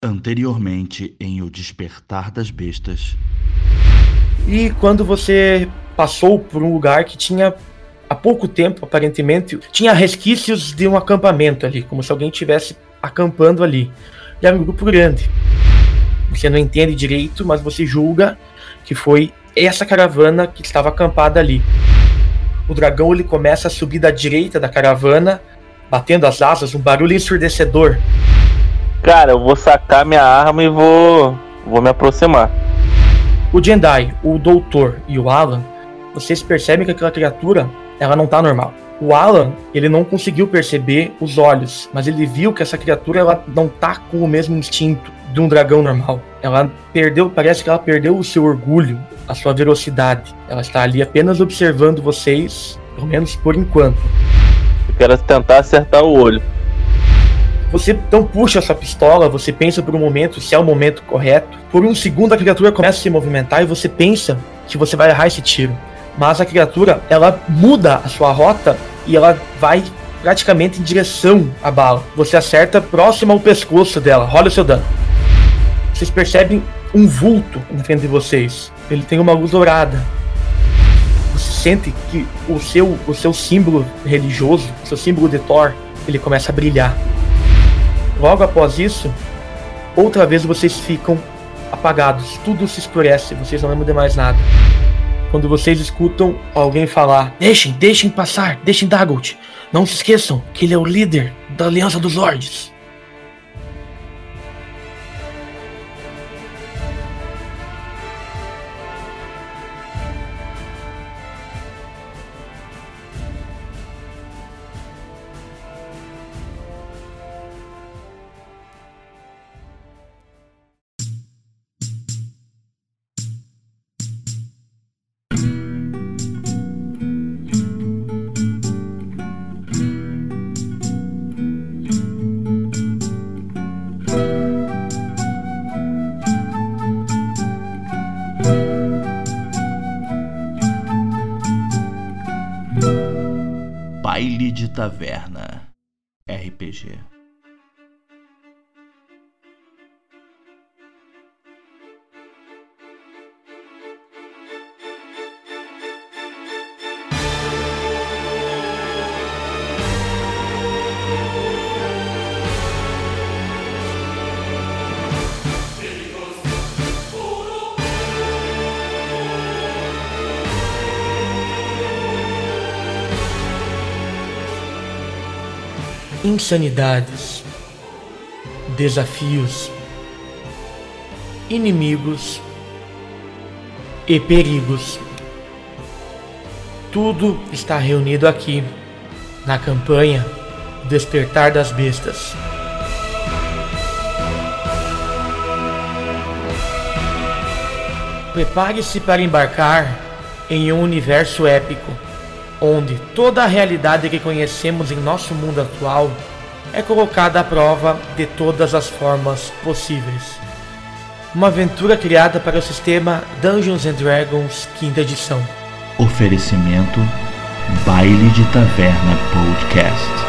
Anteriormente em O Despertar das Bestas. E quando você passou por um lugar que tinha há pouco tempo, aparentemente, tinha resquícios de um acampamento ali, como se alguém tivesse acampando ali. E era um grupo grande. Você não entende direito, mas você julga que foi essa caravana que estava acampada ali. O dragão ele começa a subir da direita da caravana, batendo as asas, um barulho ensurdecedor. Cara, eu vou sacar minha arma e vou, vou me aproximar. O Jendai, o Doutor e o Alan, vocês percebem que aquela criatura, ela não tá normal. O Alan, ele não conseguiu perceber os olhos, mas ele viu que essa criatura ela não tá com o mesmo instinto de um dragão normal. Ela perdeu, parece que ela perdeu o seu orgulho, a sua velocidade. Ela está ali apenas observando vocês, pelo menos por enquanto. Eu quero tentar acertar o olho. Você então puxa a sua pistola, você pensa por um momento se é o momento correto. Por um segundo a criatura começa a se movimentar e você pensa que você vai errar esse tiro. Mas a criatura, ela muda a sua rota e ela vai praticamente em direção à bala. Você acerta próximo ao pescoço dela. Rola o seu dano. Vocês percebem um vulto na frente de vocês. Ele tem uma luz dourada. Você sente que o seu, o seu símbolo religioso, o seu símbolo de Thor, ele começa a brilhar. Logo após isso, outra vez vocês ficam apagados, tudo se escurece, vocês não lembram de mais nada. Quando vocês escutam alguém falar: Deixem, deixem passar, deixem Dagolt. Não se esqueçam que ele é o líder da Aliança dos Lords. Insanidades, desafios, inimigos e perigos. Tudo está reunido aqui na campanha Despertar das Bestas. Prepare-se para embarcar em um universo épico onde toda a realidade que conhecemos em nosso mundo atual é colocada à prova de todas as formas possíveis. Uma aventura criada para o sistema Dungeons and Dragons quinta edição. Oferecimento Baile de Taverna Podcast.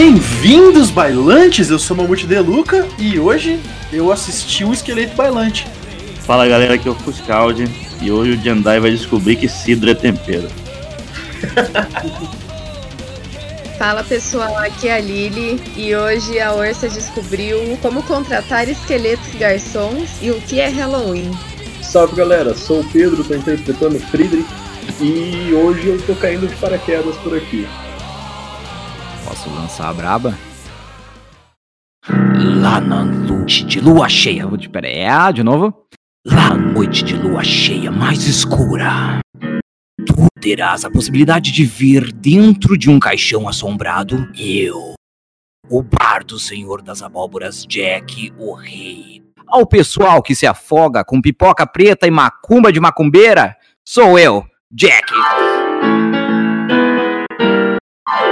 Bem-vindos, bailantes! Eu sou Mamute Deluca e hoje eu assisti o Esqueleto Bailante. Fala galera, aqui é o Fuscaldi e hoje o Jandai vai descobrir que cidro é tempero. Fala pessoal, aqui é a Lili e hoje a Orsa descobriu como contratar esqueletos garçons e o que é Halloween. Salve galera, sou o Pedro, tô interpretando o Friedrich e hoje eu tô caindo de paraquedas por aqui. Posso lançar a braba? Lá na noite de lua cheia. Pera, é de novo. Lá na noite de lua cheia mais escura. Tu terás a possibilidade de vir dentro de um caixão assombrado. Eu, o bardo senhor das abóboras, Jack, o rei, ao pessoal que se afoga com pipoca preta e macumba de macumbeira, sou eu, Jack.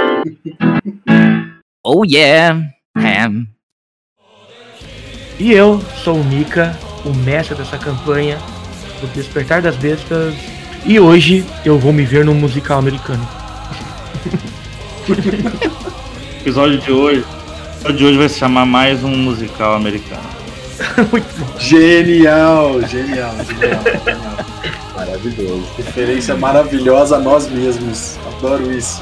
Oh yeah, Ham. E eu sou o Mika, o mestre dessa campanha do Despertar das Bestas. E hoje eu vou me ver num musical americano. O episódio de hoje, o episódio de hoje vai se chamar mais um musical americano. Muito bom. Genial, genial, genial, genial. Maravilhoso. Referência maravilhosa a nós mesmos. Adoro isso.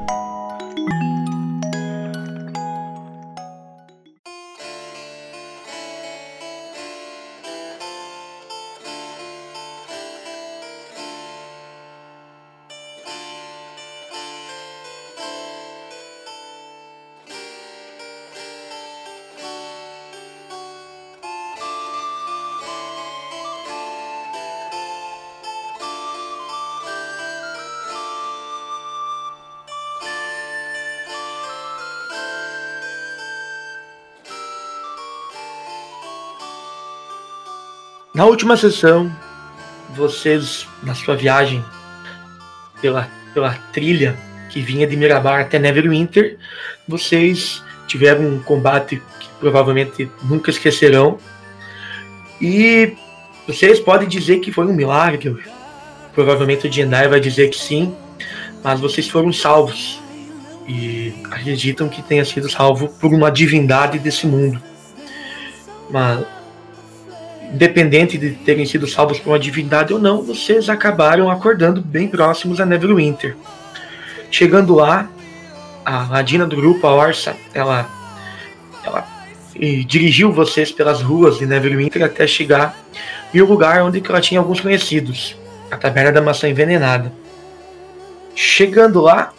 Na última sessão, vocês, na sua viagem pela, pela trilha que vinha de Mirabar até Neverwinter, vocês tiveram um combate que provavelmente nunca esquecerão. E vocês podem dizer que foi um milagre. Provavelmente o Jendai vai dizer que sim, mas vocês foram salvos. E acreditam que tenha sido salvo por uma divindade desse mundo. Mas independente de terem sido salvos por uma divindade ou não, vocês acabaram acordando bem próximos a Neverwinter. Chegando lá, a Ladina do grupo, a Orsa, ela, ela dirigiu vocês pelas ruas de Neverwinter até chegar em um lugar onde ela tinha alguns conhecidos, a Taberna da Maçã Envenenada. Chegando lá,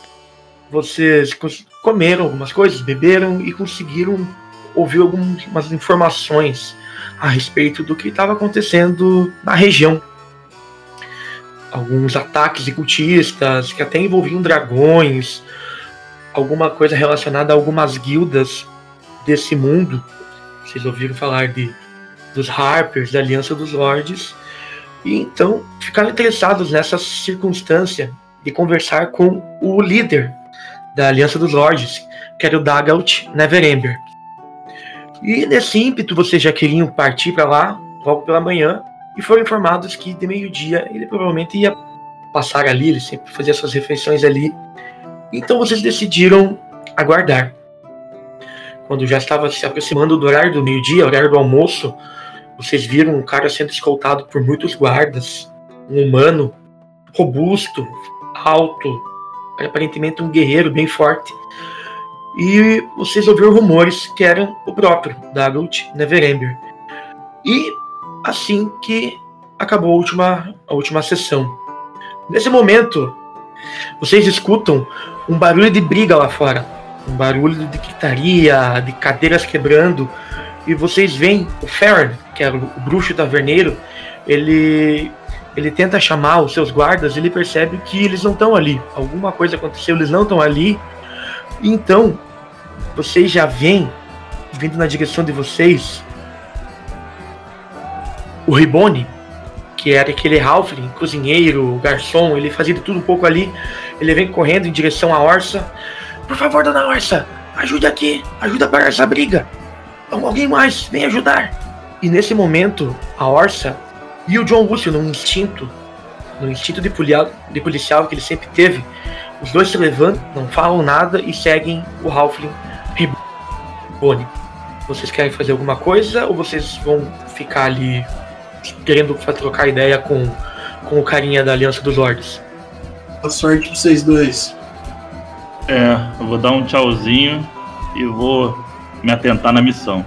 vocês comeram algumas coisas, beberam e conseguiram ouvir algumas informações a respeito do que estava acontecendo na região. Alguns ataques de cultistas que até envolviam dragões, alguma coisa relacionada a algumas guildas desse mundo. Vocês ouviram falar de dos Harpers, da Aliança dos Lords, e então ficaram interessados nessa circunstância de conversar com o líder da Aliança dos Lords, que era o Dagalt Neverember. E nesse ímpeto vocês já queriam partir para lá logo pela manhã e foram informados que de meio-dia ele provavelmente ia passar ali, ele sempre fazia suas refeições ali. Então vocês decidiram aguardar. Quando já estava se aproximando do horário do meio-dia, horário do almoço, vocês viram um cara sendo escoltado por muitos guardas, um humano robusto, alto, aparentemente um guerreiro bem forte e vocês ouviram rumores que eram o próprio Dagult Neverember. E assim que acabou a última, a última sessão. Nesse momento, vocês escutam um barulho de briga lá fora, um barulho de gritaria, de cadeiras quebrando, e vocês veem o Farron, que era o bruxo taverneiro, ele ele tenta chamar os seus guardas, ele percebe que eles não estão ali. Alguma coisa aconteceu, eles não estão ali. Então, vocês já veem, vindo na direção de vocês, o Ribone, que era aquele Halfling, cozinheiro, garçom, ele fazia de tudo um pouco ali. Ele vem correndo em direção à Orsa. Por favor, dona Orsa, ajude aqui, ajuda a parar essa briga. Al- Alguém mais, vem ajudar. E nesse momento, a Orsa e o John Lúcio, num instinto, no instinto de, polia- de policial que ele sempre teve, os dois se levantam, não falam nada e seguem o Halfling Ribone. Vocês querem fazer alguma coisa ou vocês vão ficar ali querendo trocar ideia com, com o carinha da Aliança dos Lords? Boa sorte pra vocês dois. É, eu vou dar um tchauzinho e vou me atentar na missão.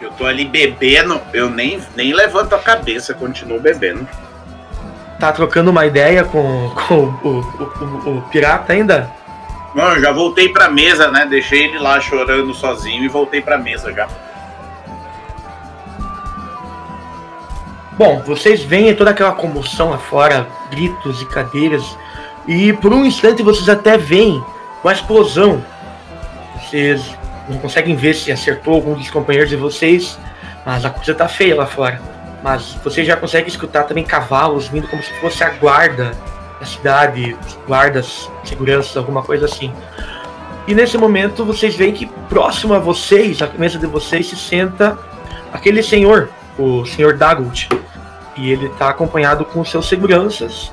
Eu tô ali bebendo, eu nem, nem levanto a cabeça, continuo bebendo. Tá trocando uma ideia com, com o, o, o, o pirata ainda? Não, eu já voltei pra mesa, né? Deixei ele lá chorando sozinho e voltei pra mesa já. Bom, vocês veem toda aquela comoção lá fora, gritos e cadeiras, e por um instante vocês até veem uma explosão. Vocês não conseguem ver se acertou algum dos companheiros de vocês, mas a coisa tá feia lá fora. Mas vocês já conseguem escutar também cavalos vindo como se fosse a guarda da cidade, guardas, seguranças, alguma coisa assim. E nesse momento vocês veem que próximo a vocês, à mesa de vocês, se senta aquele senhor, o senhor Dagout. E ele está acompanhado com seus seguranças.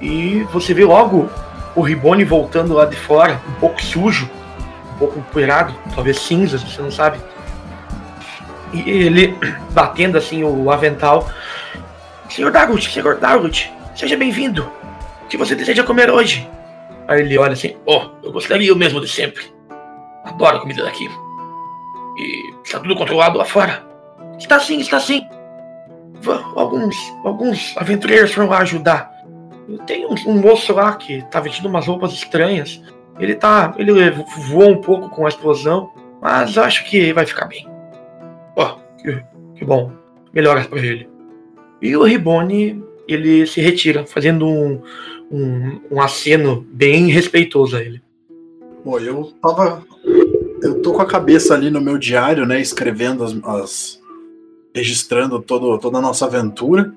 E você vê logo o Ribone voltando lá de fora, um pouco sujo, um pouco empoeirado, talvez cinzas, você não sabe. E ele batendo assim o avental. Senhor Dagout, senhor Dagout, seja bem-vindo. O que você deseja comer hoje? Aí ele olha assim, oh, eu gostaria o mesmo de sempre. Adoro a comida daqui. E está tudo controlado lá fora. Está sim, está sim. Alguns, alguns aventureiros foram lá ajudar. Tem um, um moço lá que tá vestindo umas roupas estranhas. Ele tá. Ele voou um pouco com a explosão, mas acho que vai ficar bem. Ó, que, que bom. Melhoras pra ele. E o Ribone, ele se retira, fazendo um, um, um aceno bem respeitoso a ele. Bom, eu tava. Eu tô com a cabeça ali no meu diário, né? Escrevendo as. as- registrando todo, toda a nossa aventura.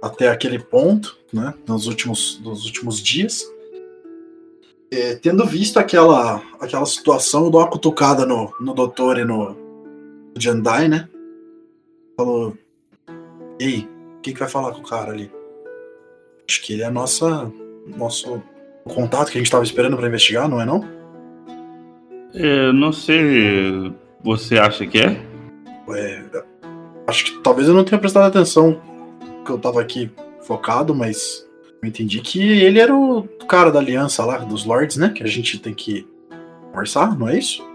Até aquele ponto, né? Nos últimos, nos últimos dias. É, tendo visto aquela, aquela situação, eu dou uma cutucada no, no doutor e no Jandai, né? Falou. Ei, o que, que vai falar com o cara ali? Acho que ele é a nossa. Nosso contato que a gente tava esperando pra investigar, não é não? É, não sei. Você acha que é? É, acho que talvez eu não tenha prestado atenção que eu tava aqui focado, mas eu entendi que ele era o cara da aliança lá, dos Lords, né? Que a gente tem que conversar, não é isso?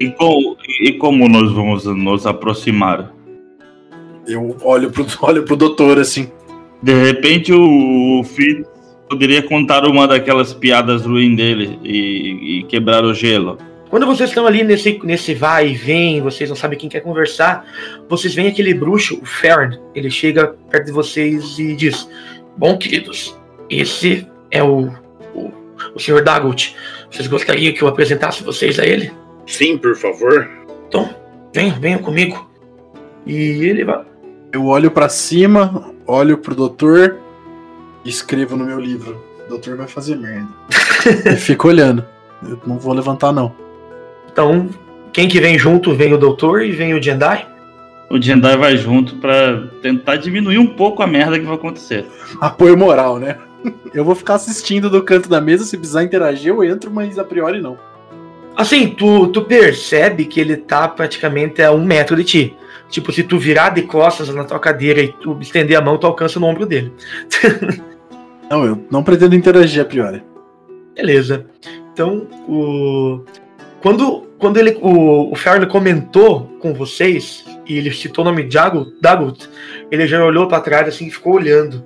E, co- e como nós vamos nos aproximar? Eu olho pro, olho pro doutor assim. De repente o Fitz poderia contar uma daquelas piadas ruins dele e, e quebrar o gelo. Quando vocês estão ali nesse, nesse vai e vem, vocês não sabem quem quer conversar, vocês veem aquele bruxo, o Fern, ele chega perto de vocês e diz: Bom, queridos, esse é o, o, o Sr. Dagout. Vocês gostariam que eu apresentasse vocês a ele? Sim, por favor. Então, venham, venham comigo. E ele vai. Eu olho pra cima, olho pro doutor e escrevo no meu livro. O doutor vai fazer merda. e fico olhando. Eu não vou levantar, não. Então, quem que vem junto? Vem o doutor e vem o Jendai. O Jendai vai junto pra tentar diminuir um pouco a merda que vai acontecer. Apoio moral, né? Eu vou ficar assistindo do canto da mesa, se precisar interagir, eu entro, mas a priori não. Assim, tu, tu percebe que ele tá praticamente a um metro de ti. Tipo, se tu virar de costas na tua cadeira e tu estender a mão, tu alcança no ombro dele. Não, eu não pretendo interagir a priori. Beleza. Então, o. Quando, quando ele, o, o Farley comentou com vocês, e ele citou o nome de Dagut ele já olhou para trás assim e ficou olhando.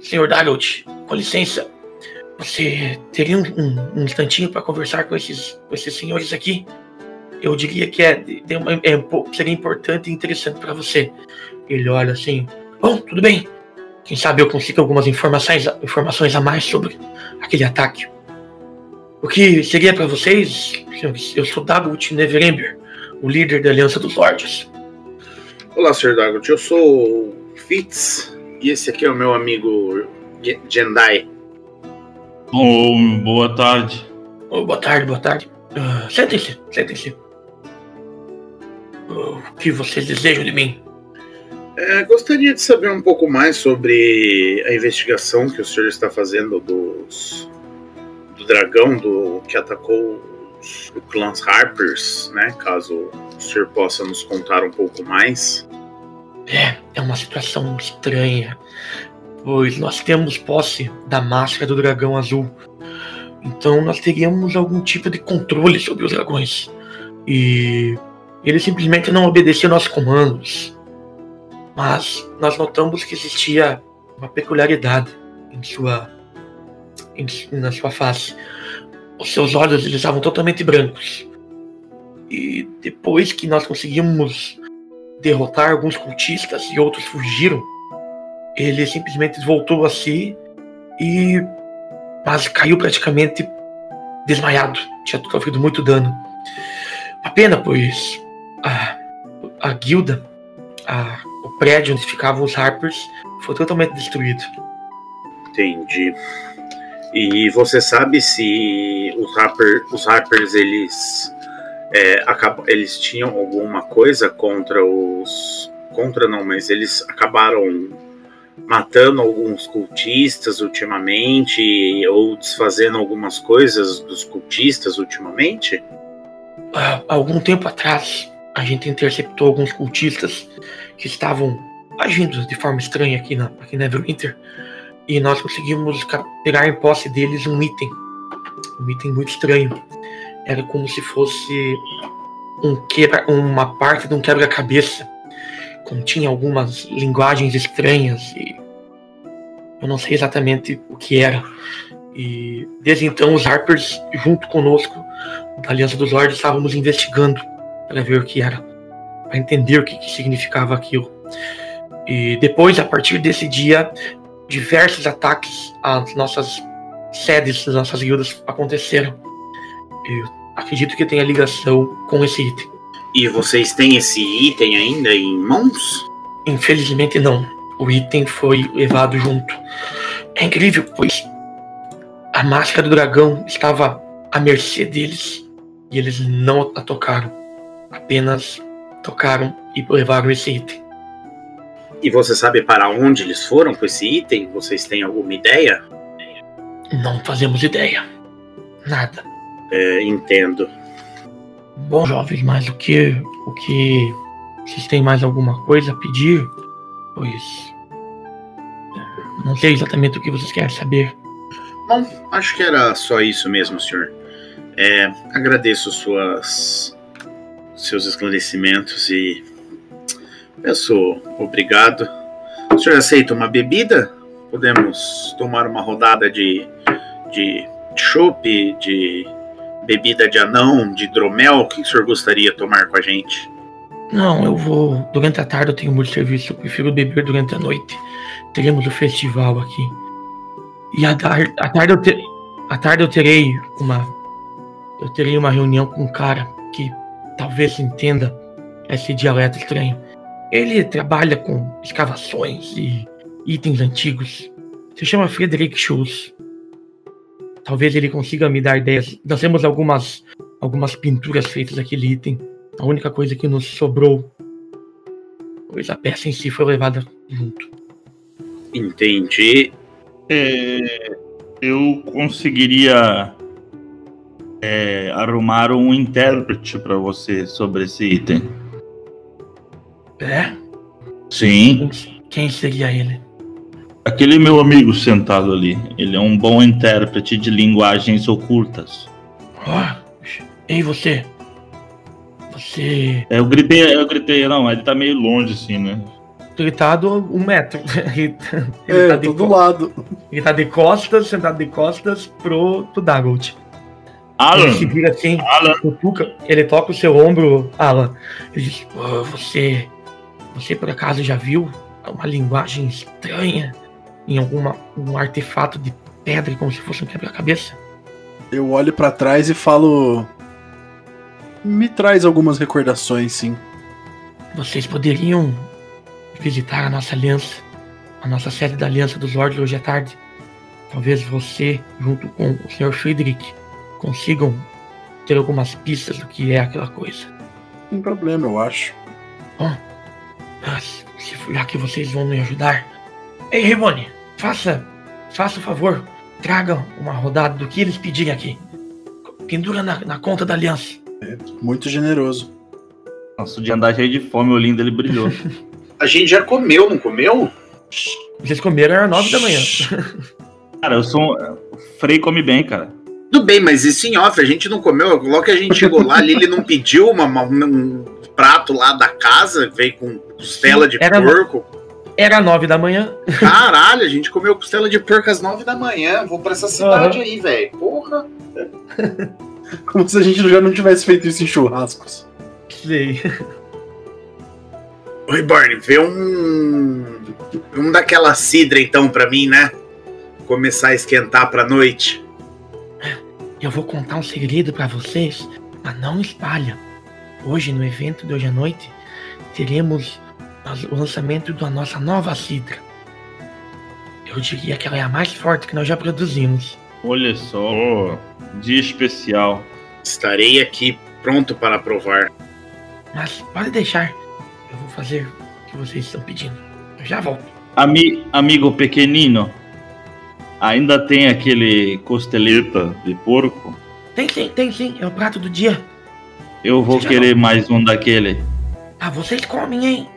Senhor Dagut, com licença, você teria um, um, um instantinho para conversar com esses, com esses senhores aqui? Eu diria que é, é pouco- seria importante e interessante para você. Ele olha assim, bom, tudo bem. Quem sabe eu consigo algumas informações, informações a mais sobre aquele ataque. O que seria para vocês? Eu sou Dagut Neverember, o líder da Aliança dos Lordes. Olá, Sr. Dagot. Eu sou Fitz e esse aqui é o meu amigo Jendai. Oh, boa tarde. Oh, boa tarde, boa tarde. Ah, sentem-se, sentem-se. Oh, o que vocês desejam de mim? É, gostaria de saber um pouco mais sobre a investigação que o senhor está fazendo dos, do dragão do, que atacou os, o clãs Harpers, né? Caso o senhor possa nos contar um pouco mais. É, é uma situação estranha, pois nós temos posse da máscara do dragão azul. Então nós teríamos algum tipo de controle sobre os dragões. E Ele simplesmente não obedecia nossos comandos. Mas nós notamos que existia uma peculiaridade em sua, em, na sua face. Os seus olhos eles estavam totalmente brancos. E depois que nós conseguimos derrotar alguns cultistas e outros fugiram, ele simplesmente voltou a si e mas caiu praticamente desmaiado. Tinha sofrido muito dano. Uma pena, pois a, a guilda, a, o prédio onde ficavam os Harpers, foi totalmente destruído. Entendi. E você sabe se os, Harper, os Harpers eles é, acabam, eles tinham alguma coisa contra os contra não, mas eles acabaram matando alguns cultistas ultimamente ou desfazendo algumas coisas dos cultistas ultimamente? Há algum tempo atrás, a gente interceptou alguns cultistas que estavam agindo de forma estranha aqui na aqui na Everwinter e nós conseguimos pegar em posse deles um item, um item muito estranho. Era como se fosse um quebra, uma parte de um quebra-cabeça. Continha algumas linguagens estranhas e eu não sei exatamente o que era. E desde então os Harpers, junto conosco, da Aliança dos Lords, estávamos investigando para ver o que era, para entender o que, que significava aquilo. E depois, a partir desse dia, diversos ataques às nossas sedes das nossas guildas aconteceram. Eu acredito que tenha ligação com esse item. E vocês têm esse item ainda em mãos? Infelizmente não. O item foi levado junto. É incrível, pois a máscara do dragão estava à mercê deles e eles não a tocaram. Apenas tocaram e levaram esse item. E você sabe para onde eles foram com esse item? Vocês têm alguma ideia? Não fazemos ideia. Nada. É, entendo. Bom, jovens, mas o que. O que. Vocês têm mais alguma coisa a pedir? Pois. Não sei exatamente o que vocês querem saber. Bom, acho que era só isso mesmo, senhor. É, agradeço suas, seus esclarecimentos e peço obrigado. O senhor aceita uma bebida? Podemos tomar uma rodada de, de chopp, de bebida de anão, de hidromel? O que o senhor gostaria de tomar com a gente? Não, eu vou. Durante a tarde eu tenho muito serviço. Eu prefiro beber durante a noite. Teremos o festival aqui. E a, tar a tarde eu ter, a tarde eu terei uma eu terei uma reunião com um cara que talvez entenda esse dialeto estranho. Ele trabalha com escavações e itens antigos. Se chama Frederick Schultz. Talvez ele consiga me dar ideias. Nós temos algumas algumas pinturas feitas daquele item. A única coisa que nos sobrou, pois a peça em si foi levada junto. Entendi. É, eu conseguiria é, arrumar um intérprete para você sobre esse item. É? Sim. Quem seria ele? Aquele meu amigo sentado ali. Ele é um bom intérprete de linguagens ocultas. Oh, ei, você. Você. É, eu gritei, eu gritei, não, ele tá meio longe assim, né? Gritado um metro. ele, é, tá do lado. Ele tá de costas, sentado de costas pro, pro Dagold. Alan. Ele se vira assim, Alan. cutuca, ele toca o seu ombro, Alan. Ele diz, oh, você. Você por acaso já viu uma linguagem estranha em alguma um artefato de pedra como se fosse um quebra-cabeça? Eu olho para trás e falo. Me traz algumas recordações, sim. Vocês poderiam visitar a nossa aliança, a nossa sede da Aliança dos Lords hoje à tarde. Talvez você, junto com o Sr. Friedrich, consigam ter algumas pistas do que é aquela coisa. Sem problema, eu acho. Bom, mas, se já que vocês vão me ajudar. Ei, Rivone, faça, faça o favor, traga uma rodada do que eles pedirem aqui. Pendura na, na conta da aliança. É, muito generoso. Nossa, de andar cheio de fome, o olhinho dele brilhou. A gente já comeu, não comeu? Vocês comeram às nove da manhã. cara, eu sou. Um... O Frei come bem, cara. Tudo bem, mas isso em off, a gente não comeu. Logo que a gente chegou lá, ali ele não pediu uma, uma, um prato lá da casa, veio com costela de Era- porco. Era nove da manhã. Caralho, a gente comeu costela de porco às nove da manhã. Vou pra essa cidade aí, velho. Porra. Como se a gente já não tivesse feito isso em churrascos. Sei. Oi, Barney, vê um. Um daquela cidra então pra mim, né? Começar a esquentar pra noite. Eu vou contar um segredo pra vocês, mas não espalha. Hoje, no evento de hoje à noite, teremos o lançamento da nossa nova cidra. Eu diria que ela é a mais forte que nós já produzimos. Olha só, dia especial. Estarei aqui pronto para provar. Mas pode deixar. Eu vou fazer o que vocês estão pedindo. Eu já volto. Ami, amigo pequenino, ainda tem aquele costeleta de porco? Tem sim, tem sim. É o prato do dia. Eu vou querer mais um daquele. Ah, vocês comem, hein?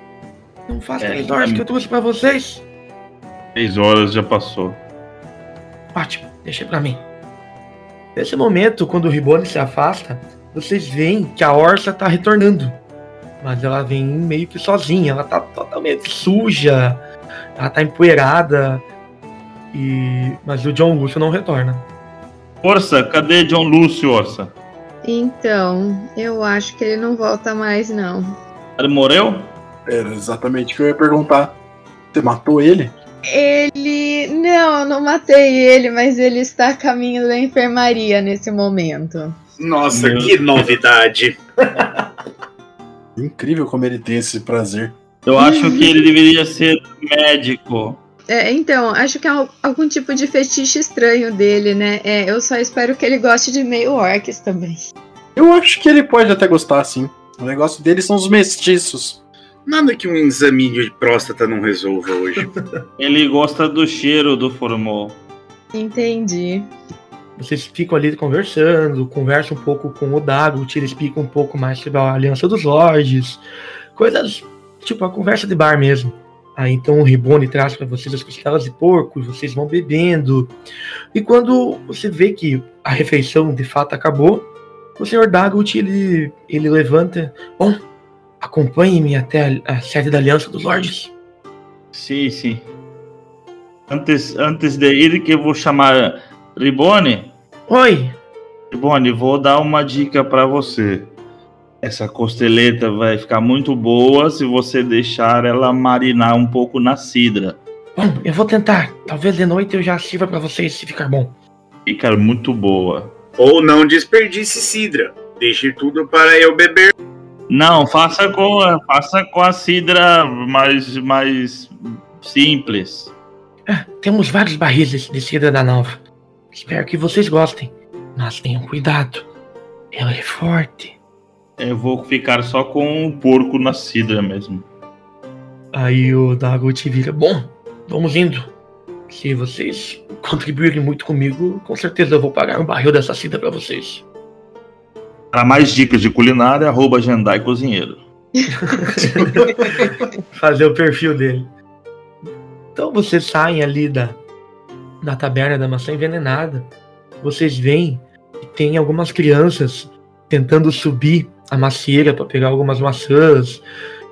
Não faz É, três horas que eu trouxe pra vocês. Três horas já passou. Ótimo, deixa pra mim. Nesse momento, quando o Ribone se afasta, vocês veem que a Orsa tá retornando. Mas ela vem meio que sozinha, ela tá totalmente suja, ela tá empoeirada. E... Mas o John Lúcio não retorna. Orça, cadê John Lúcio, Orça? Então, eu acho que ele não volta mais, não. Ele morreu? Era exatamente o que eu ia perguntar. Você matou ele? Ele. Não, eu não matei ele, mas ele está a caminho da enfermaria nesse momento. Nossa, Meu que novidade. Incrível como ele tem esse prazer. Eu acho que ele deveria ser médico. É, então, acho que é al- algum tipo de fetiche estranho dele, né? É, eu só espero que ele goste de meio orcs também. Eu acho que ele pode até gostar, sim. O negócio dele são os mestiços. Nada que um exame de próstata não resolva hoje. Ele gosta do cheiro do formol. Entendi. Vocês ficam ali conversando, conversam um pouco com o Dago, ele explica um pouco mais sobre a Aliança dos Lordes, coisas tipo a conversa de bar mesmo. Aí então o Ribone traz para vocês as costelas de porco, e vocês vão bebendo. E quando você vê que a refeição de fato acabou, o Sr. Dagot ele, ele levanta. Bom, acompanhe-me até a, a sede da Aliança dos Lordes. Sim, sim. Antes, antes de ir, que eu vou chamar Ribone. Oi, Ribone, vou dar uma dica para você. Essa costeleta vai ficar muito boa se você deixar ela marinar um pouco na cidra. bom, eu vou tentar. Talvez de noite eu já sirva para vocês se ficar bom. Fica muito boa. Ou não desperdice cidra. Deixe tudo para eu beber. Não, faça com, faça com a cidra mais, mais simples. Ah, temos vários barris de, cidra da nova. Espero que vocês gostem. Mas tenham cuidado. Ela é forte. Eu vou ficar só com o porco na cidra mesmo. Aí o Dagot vira. Bom, vamos indo. Se vocês contribuírem muito comigo, com certeza eu vou pagar um barril dessa cidra pra vocês. Para mais dicas de culinária, arroba Jandai Cozinheiro. Fazer o perfil dele. Então vocês saem ali da, da taberna da maçã envenenada. Vocês veem que tem algumas crianças tentando subir a macieira para pegar algumas maçãs.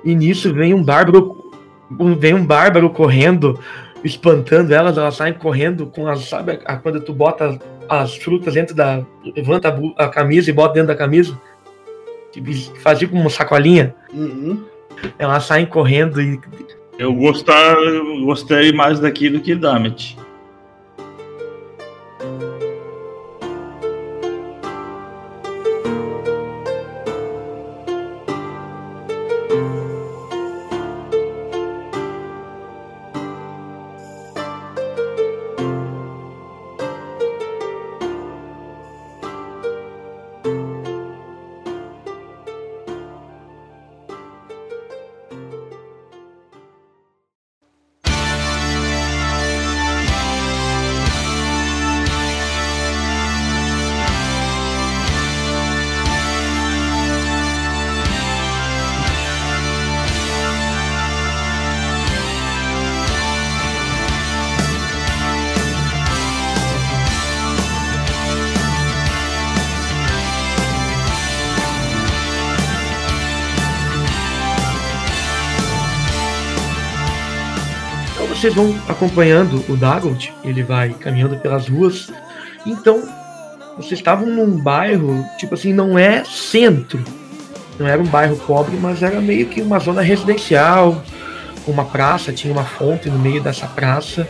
E nisso vem um bárbaro. Vem um bárbaro correndo, espantando elas, elas saem correndo com as. Sabe quando tu bota as frutas dentro da. Levanta a, a camisa e bota dentro da camisa? Tipo, Faz tipo uma sacolinha. Uhum. Elas saem correndo e Eu gostar, eu gostei mais daqui do que Damit. Vocês vão acompanhando o Dagold, ele vai caminhando pelas ruas. Então, vocês estavam num bairro, tipo assim, não é centro. Não era um bairro pobre, mas era meio que uma zona residencial, com uma praça, tinha uma fonte no meio dessa praça.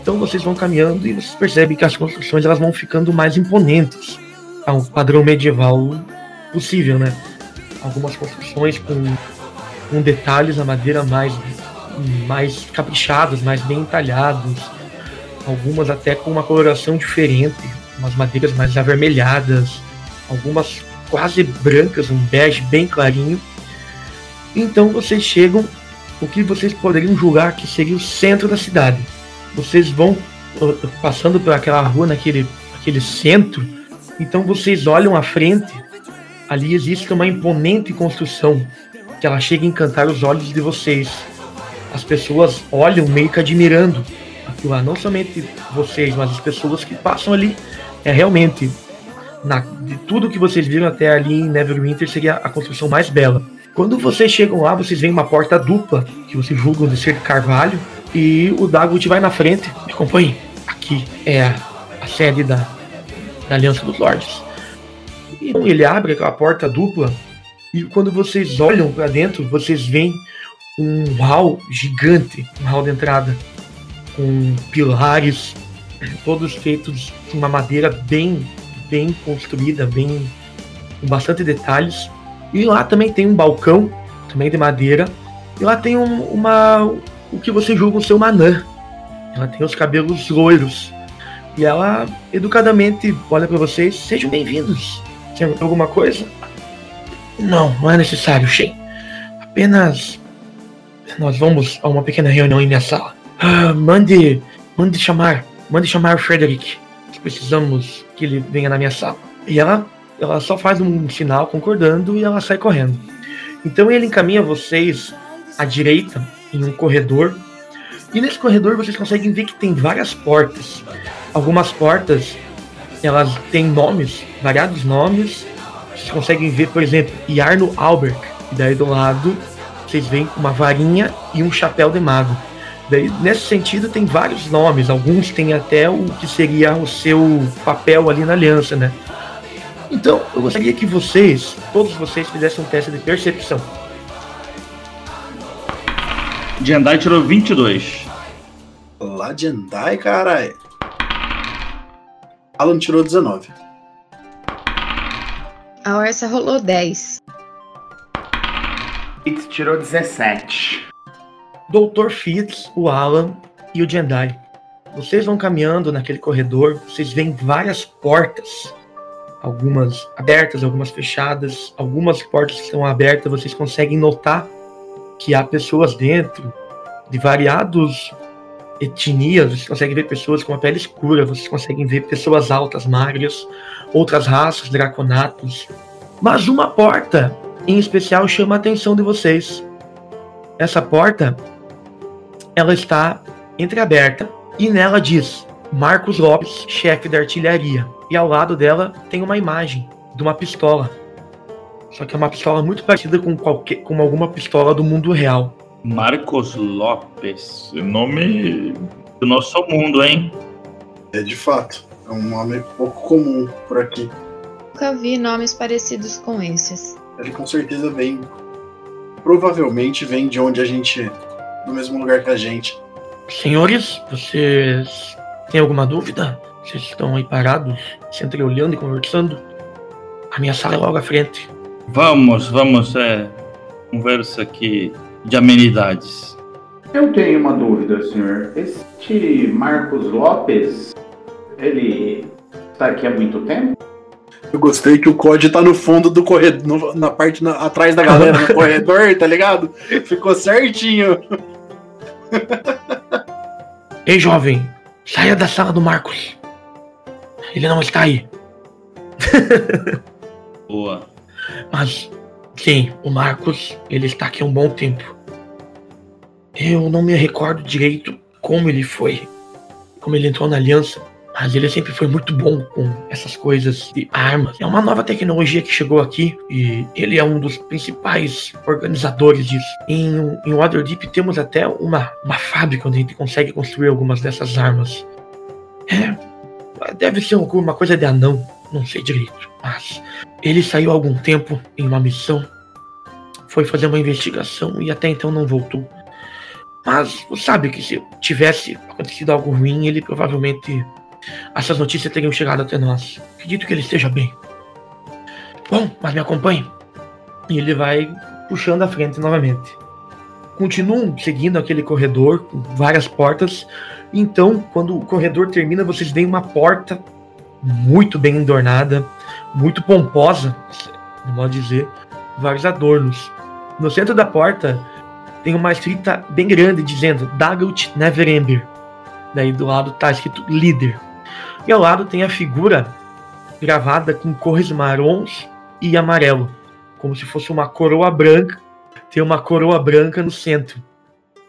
Então vocês vão caminhando e vocês percebem que as construções elas vão ficando mais imponentes ao padrão medieval possível, né? Algumas construções com, com detalhes na madeira mais, mais caprichados, mais bem entalhados, algumas até com uma coloração diferente, umas madeiras mais avermelhadas, algumas quase brancas, um bege bem clarinho. Então vocês chegam o que vocês poderiam julgar que seria o centro da cidade. Vocês vão uh, passando por aquela rua, naquele, naquele centro, então vocês olham à frente, ali existe uma imponente construção que ela chega a encantar os olhos de vocês. As pessoas olham meio que admirando aquilo lá, não somente vocês, mas as pessoas que passam ali. É realmente, na, de tudo que vocês viram até ali em Neverwinter, seria a construção mais bela. Quando vocês chegam lá, vocês veem uma porta dupla, que vocês julgam de ser de carvalho, e o Dagout vai na frente. Me acompanhe. Aqui é a, a sede da, da Aliança dos Lords. E ele abre aquela porta dupla, e quando vocês olham para dentro, vocês veem um hall gigante, um hall de entrada, com pilares, todos feitos de uma madeira bem, bem construída, bem com bastante detalhes e lá também tem um balcão, também de madeira. E lá tem um, uma. o que você julga o seu manã. Ela tem os cabelos loiros. E ela educadamente olha para vocês: sejam bem-vindos. Tem alguma coisa? Não, não é necessário, Shen. Apenas. Nós vamos a uma pequena reunião em minha sala. Ah, mande. Mande chamar. Mande chamar o Frederick. Precisamos que ele venha na minha sala. E ela ela só faz um sinal concordando e ela sai correndo. Então ele encaminha vocês à direita em um corredor. E nesse corredor vocês conseguem ver que tem várias portas. Algumas portas elas têm nomes, variados nomes. Vocês conseguem ver, por exemplo, Yarno Albert. E daí do lado vocês veem uma varinha e um chapéu de mago. Daí, nesse sentido, tem vários nomes. Alguns têm até o que seria o seu papel ali na aliança, né? Então, eu gostaria que vocês, todos vocês, fizessem um teste de percepção. Jendai tirou 22. Lá Jendai, caralho. Alan tirou 19. A Orsa rolou 10. Fitz tirou 17. Doutor Fitz, o Alan e o Jendai. Vocês vão caminhando naquele corredor, vocês veem várias portas algumas abertas, algumas fechadas, algumas portas que estão abertas, vocês conseguem notar que há pessoas dentro de variados etnias, vocês conseguem ver pessoas com a pele escura, vocês conseguem ver pessoas altas, magras, outras raças, draconatos. Mas uma porta em especial chama a atenção de vocês. Essa porta ela está entreaberta e nela diz Marcos Lopes, chefe da artilharia e ao lado dela tem uma imagem de uma pistola. Só que é uma pistola muito parecida com, qualquer, com alguma pistola do mundo real. Marcos Lopes, nome do nosso mundo, hein? É de fato. É um nome pouco comum por aqui. Nunca vi nomes parecidos com esses. Ele com certeza vem. Provavelmente vem de onde a gente. do mesmo lugar que a gente. Senhores, vocês têm alguma dúvida? Vocês estão aí parados, se entreolhando e conversando? A minha sala é logo à frente. Vamos, vamos, é. Conversa aqui de amenidades. Eu tenho uma dúvida, senhor. Este Marcos Lopes, ele está aqui há muito tempo? Eu gostei que o COD tá no fundo do corredor, no- na parte na- atrás da galera no corredor, tá ligado? Ficou certinho. Ei, jovem, saia da sala do Marcos. Ele não está aí. Boa. Mas, sim, o Marcos, ele está aqui há um bom tempo. Eu não me recordo direito como ele foi, como ele entrou na aliança, Mas ele sempre foi muito bom com essas coisas de armas. É uma nova tecnologia que chegou aqui e ele é um dos principais organizadores disso. Em, em Waterdeep temos até uma, uma fábrica onde a gente consegue construir algumas dessas armas. É, deve ser alguma coisa de anão, não sei direito. Mas ele saiu há algum tempo em uma missão, foi fazer uma investigação e até então não voltou. Mas você sabe que se tivesse acontecido algo ruim, ele provavelmente essas notícias teriam chegado até nós. Acredito que ele esteja bem. Bom, mas me acompanhe. E ele vai puxando a frente novamente. Continuam seguindo aquele corredor com várias portas. Então, quando o corredor termina, vocês veem uma porta muito bem adornada, muito pomposa, de modo dizer, vários adornos. No centro da porta tem uma escrita bem grande dizendo Dagut Neverember. Daí do lado está escrito líder. E ao lado tem a figura gravada com cores marrons e amarelo, como se fosse uma coroa branca. Tem uma coroa branca no centro.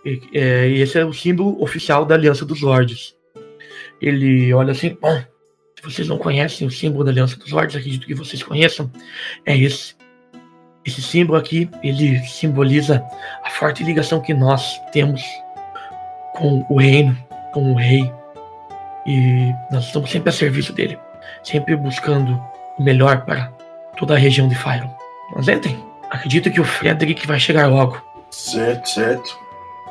E, é, esse é o símbolo oficial da Aliança dos Lordes. Ele olha assim, bom, se vocês não conhecem o símbolo da Aliança dos Lordes, acredito que vocês conheçam, é esse. Esse símbolo aqui, ele simboliza a forte ligação que nós temos com o reino, com o rei, e nós estamos sempre a serviço dele, sempre buscando o melhor para toda a região de Fyron. Mas entrem. Acredito que o Frederick vai chegar logo. Certo, certo.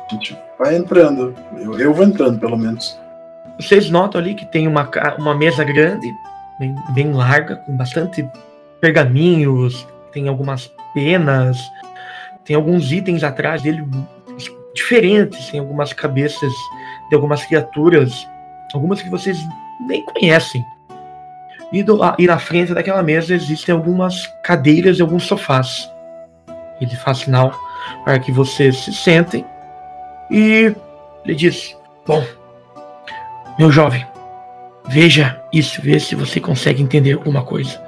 A gente vai entrando. Eu, eu vou entrando, pelo menos. Vocês notam ali que tem uma, uma mesa grande, bem, bem larga, com bastante pergaminhos, tem algumas penas, tem alguns itens atrás dele diferentes, tem algumas cabeças de algumas criaturas algumas que vocês nem conhecem. E, do, e na frente daquela mesa existem algumas cadeiras e alguns sofás. Ele faz sinal para que vocês se sentem e ele diz: Bom, meu jovem, veja isso, veja se você consegue entender alguma coisa.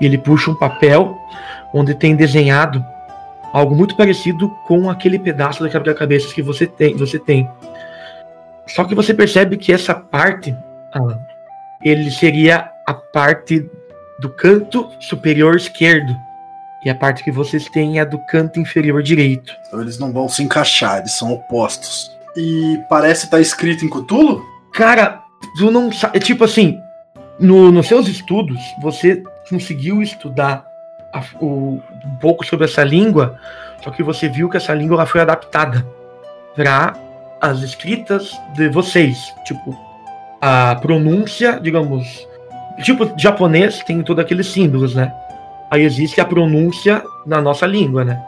E ele puxa um papel onde tem desenhado algo muito parecido com aquele pedaço da quebra-cabeças que você tem, você tem. Só que você percebe que essa parte, ah, ele seria a parte do canto superior esquerdo. E a parte que vocês têm é do canto inferior direito. Então eles não vão se encaixar, eles são opostos. E parece estar tá escrito em Cthulhu? Cara, tu não sabe. É tipo assim, no, nos seus estudos, você conseguiu estudar a, o, um pouco sobre essa língua, só que você viu que essa língua ela foi adaptada para as escritas de vocês. Tipo, a pronúncia, digamos. Tipo, japonês tem todos aqueles símbolos, né? Aí existe a pronúncia na nossa língua, né?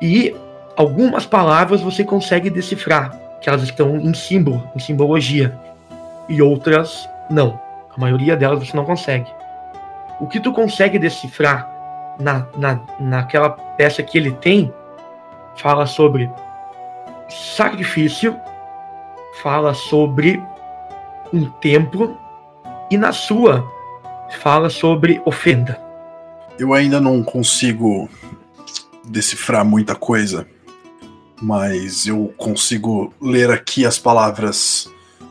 E algumas palavras você consegue decifrar, que elas estão em símbolo, em simbologia. E outras não. A maioria delas você não consegue. O que tu consegue decifrar na, na, naquela peça que ele tem fala sobre sacrifício, fala sobre um templo e na sua fala sobre ofenda. Eu ainda não consigo decifrar muita coisa, mas eu consigo ler aqui as palavras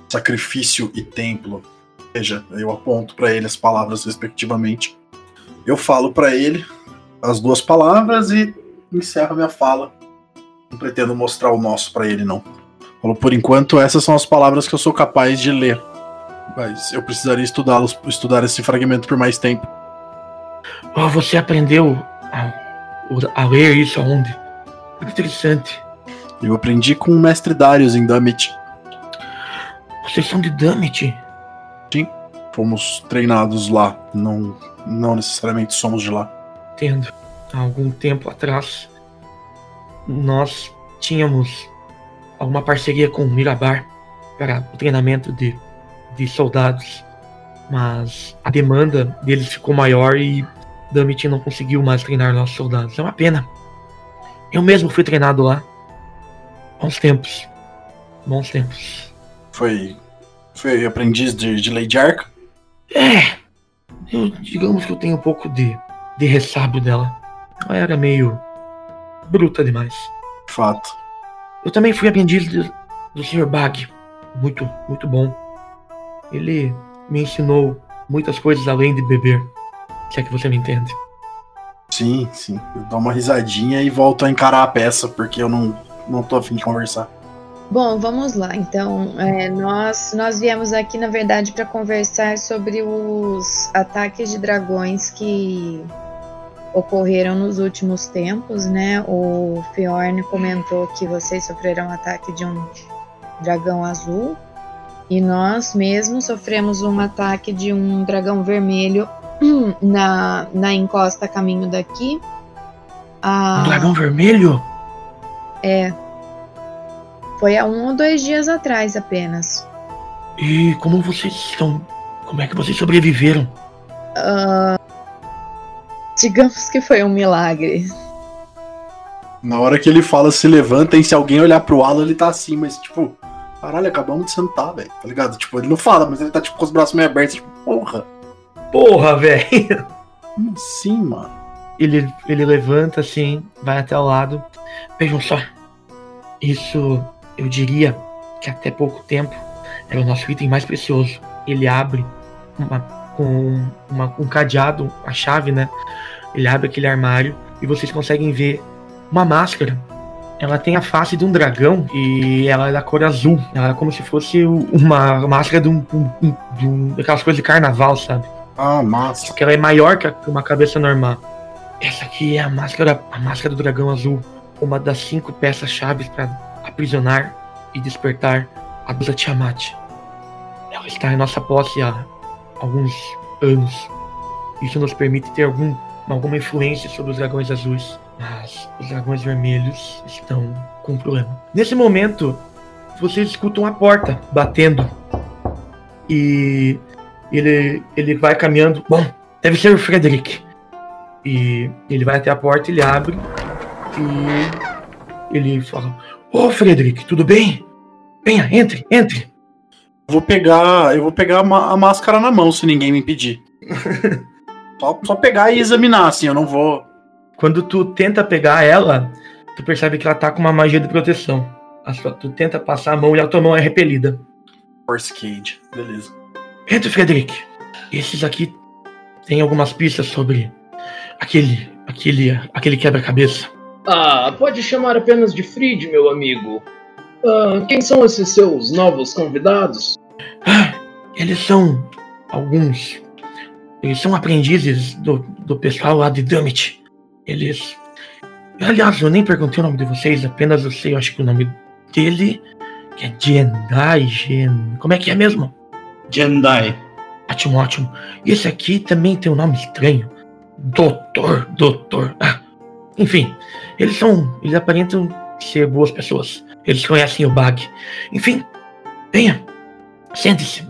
sacrifício e templo. Veja, eu aponto para ele as palavras respectivamente. Eu falo para ele as duas palavras e encerro minha fala não pretendo mostrar o nosso para ele, não. Falou, por enquanto, essas são as palavras que eu sou capaz de ler. Mas eu precisaria estudá-los, estudar esse fragmento por mais tempo. Oh, você aprendeu a, a ler isso aonde? Muito interessante. Eu aprendi com o mestre Darius em Damit. Vocês são de Damit? Sim, fomos treinados lá. Não, não necessariamente somos de lá. Entendo. Há algum tempo atrás, nós tínhamos alguma parceria com o Mirabar para o treinamento de, de soldados, mas a demanda deles ficou maior e Damit não conseguiu mais treinar nossos soldados. É uma pena. Eu mesmo fui treinado lá. Bons tempos. Bons tempos. Foi. Foi aprendiz de, de Lady Ark? É. Eu, digamos que eu tenho um pouco de, de ressábio dela. Ela era meio bruta demais. Fato. Eu também fui aprendiz do, do Sr. Bag. Muito, muito bom. Ele me ensinou muitas coisas além de beber. Se é que você me entende. Sim, sim. Eu dou uma risadinha e volto a encarar a peça, porque eu não, não tô afim de conversar. Bom, vamos lá. Então, é, nós, nós viemos aqui, na verdade, para conversar sobre os ataques de dragões que ocorreram nos últimos tempos, né? O Fiorn comentou que vocês sofreram um ataque de um dragão azul e nós mesmos sofremos um ataque de um dragão vermelho na, na encosta a caminho daqui. Ah, Um dragão vermelho? É. Foi há um ou dois dias atrás apenas. E como vocês estão. Como é que vocês sobreviveram? Ah, digamos que foi um milagre. Na hora que ele fala, se levanta, e se alguém olhar pro Alan, ele tá assim, mas tipo, caralho, acabamos de sentar, velho. Tá ligado? Tipo, ele não fala, mas ele tá tipo com os braços meio abertos, tipo, porra. Porra, velho! Como assim, mano? Ele, ele levanta assim, vai até o lado. Vejam só. Isso, eu diria que até pouco tempo era o nosso item mais precioso. Ele abre uma, com uma- um cadeado, a chave, né? Ele abre aquele armário e vocês conseguem ver uma máscara. Ela tem a face de um dragão e ela é da cor azul. Ela é como se fosse uma máscara de um, um, de um- daquelas coisas de carnaval, sabe? Ah, massa. Só que ela é maior que uma cabeça normal. Essa aqui é a máscara, a máscara do dragão azul, uma das cinco peças chaves para aprisionar e despertar a deusa Tiamat. Ela está em nossa posse há alguns anos. Isso nos permite ter algum, alguma influência sobre os dragões azuis, mas os dragões vermelhos estão com um problema. Nesse momento, vocês escutam a porta batendo e ele, ele vai caminhando. Bom, deve ser o Frederick. E ele vai até a porta, ele abre e ele fala: Ô Frederick, tudo bem? Venha, entre, entre. Eu vou pegar. Eu vou pegar a, máscara na mão se ninguém me impedir. só, só pegar e examinar, assim, eu não vou. Quando tu tenta pegar ela, tu percebe que ela tá com uma magia de proteção. A sua- tu tenta passar a mão e a tua mão é repelida. Force Cage, beleza. Entre, Frederick. Esses aqui têm algumas pistas sobre aquele, aquele, aquele quebra-cabeça. Ah, pode chamar apenas de Fried, meu amigo. Ah, quem são esses seus novos convidados? Ah, Eles são alguns. Eles são aprendizes do, do pessoal lá de Dummit. Eles. Aliás, eu nem perguntei o nome de vocês, apenas eu sei, eu acho que o nome dele que é Jendai Gen. Como é que é mesmo? Jendai. Ótimo, ótimo. Esse aqui também tem um nome estranho. Doutor, doutor. Ah, enfim, eles são. Eles aparentam ser boas pessoas. Eles conhecem o Bag. Enfim, venha. Sente-se.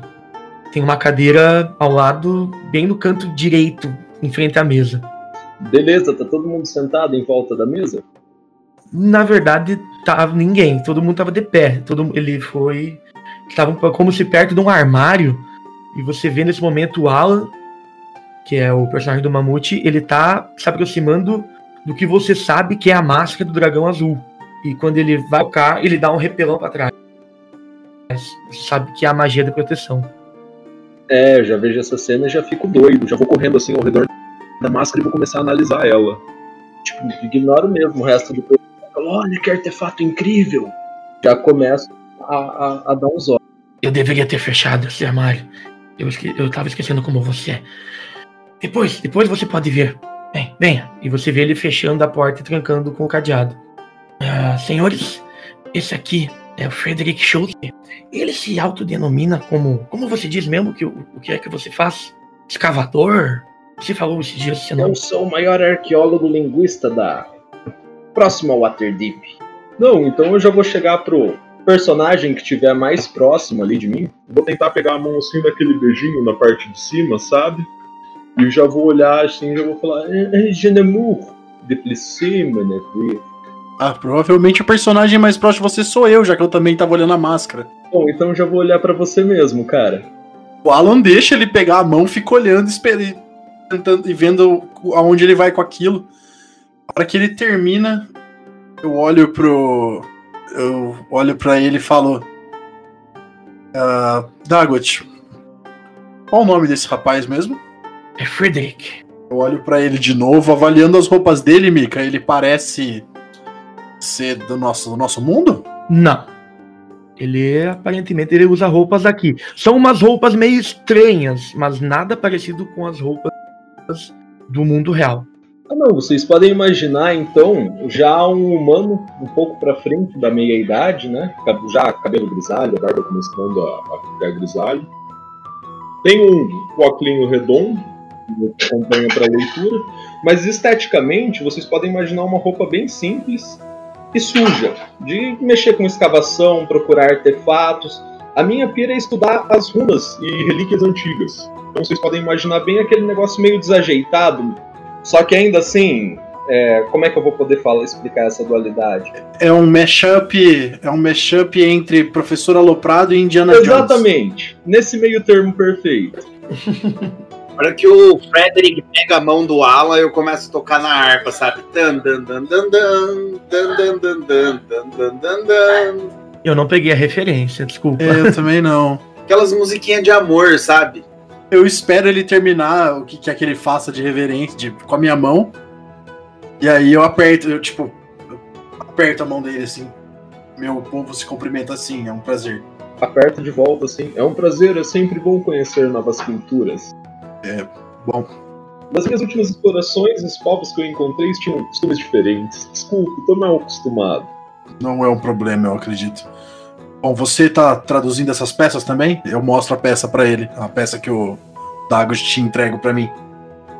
Tem uma cadeira ao lado, bem no canto direito, em frente à mesa. Beleza, tá todo mundo sentado em volta da mesa? Na verdade, tava ninguém. Todo mundo tava de pé. Todo, ele foi. Estavam como se perto de um armário. E você vê nesse momento o Alan, que é o personagem do Mamute, ele tá se aproximando do que você sabe que é a máscara do dragão azul. E quando ele vai tocar, ele dá um repelão pra trás. Sabe que é a magia da proteção. É, já vejo essa cena e já fico doido. Já vou correndo assim ao redor da máscara e vou começar a analisar ela. Tipo, ignoro mesmo o resto do. Falo, Olha que artefato incrível! Já começo a, a, a dar uns olhos. Eu deveria ter fechado esse armário. Eu, esque... eu tava esquecendo como você é. Depois, depois você pode ver. Vem, venha. E você vê ele fechando a porta e trancando com o cadeado. Ah, senhores, esse aqui é o Frederick Schultz. Ele se autodenomina como. Como você diz mesmo que o, o que é que você faz? Escavador? Você falou esses dias seu nome. Eu sou o maior arqueólogo linguista da. próximo ao Waterdeep. Não, então eu já vou chegar pro personagem que tiver mais próximo ali de mim. Vou tentar pegar a mão assim naquele beijinho na parte de cima, sabe? E já vou olhar assim, já vou falar. "Eh, eh, Je ne de mon ami." Ah, provavelmente o personagem mais próximo de você sou eu, já que eu também tava olhando a máscara. Bom, então já vou olhar pra você mesmo, cara. O Alan deixa ele pegar a mão, fica olhando, esperando, tentando e vendo aonde ele vai com aquilo. A hora que ele termina, eu olho pro. Eu olho pra ele e falo. Ah, Dagot, Qual o nome desse rapaz mesmo? É Frederick. Eu olho pra ele de novo, avaliando as roupas dele, Mika. Ele parece ser do nosso, do nosso mundo? Não. Ele aparentemente ele usa roupas aqui. São umas roupas meio estranhas, mas nada parecido com as roupas do mundo real. Ah, não, vocês podem imaginar então já um humano um pouco pra frente da meia idade, né? Já cabelo grisalho, a barba começando a, a ficar grisalho. Tem um óculos redondo, que acompanha para leitura, mas esteticamente vocês podem imaginar uma roupa bem simples e suja, de mexer com escavação, procurar artefatos. A minha pira é estudar as runas e relíquias antigas. Então vocês podem imaginar bem aquele negócio meio desajeitado, só que ainda assim, é, como é que eu vou poder falar, explicar essa dualidade? É um mashup, é um mashup entre Professor Aloprado e Indiana Jones. Exatamente, nesse meio termo perfeito. Na hora que o Frederick pega a mão do Alan, eu começo a tocar na harpa, sabe? Dan, dan, dan, dan, dan, dan, dan, dan, dan, dan, dan. Eu não peguei a referência, desculpa. É, Eu também não. Aquelas musiquinhas de amor, sabe? Eu espero ele terminar o que quer que ele faça de reverência de, com a minha mão. E aí eu aperto, eu tipo, eu aperto a mão dele assim. Meu povo se cumprimenta assim, é um prazer. Aperta de volta assim. É um prazer, é sempre bom conhecer novas pinturas. Bom, Nas minhas últimas explorações, os povos que eu encontrei tinham costumes diferentes. Desculpe, tô mal acostumado. não é um problema, eu acredito. Bom, você tá traduzindo essas peças também? Eu mostro a peça pra ele, a peça que o Dagos te entrego pra mim.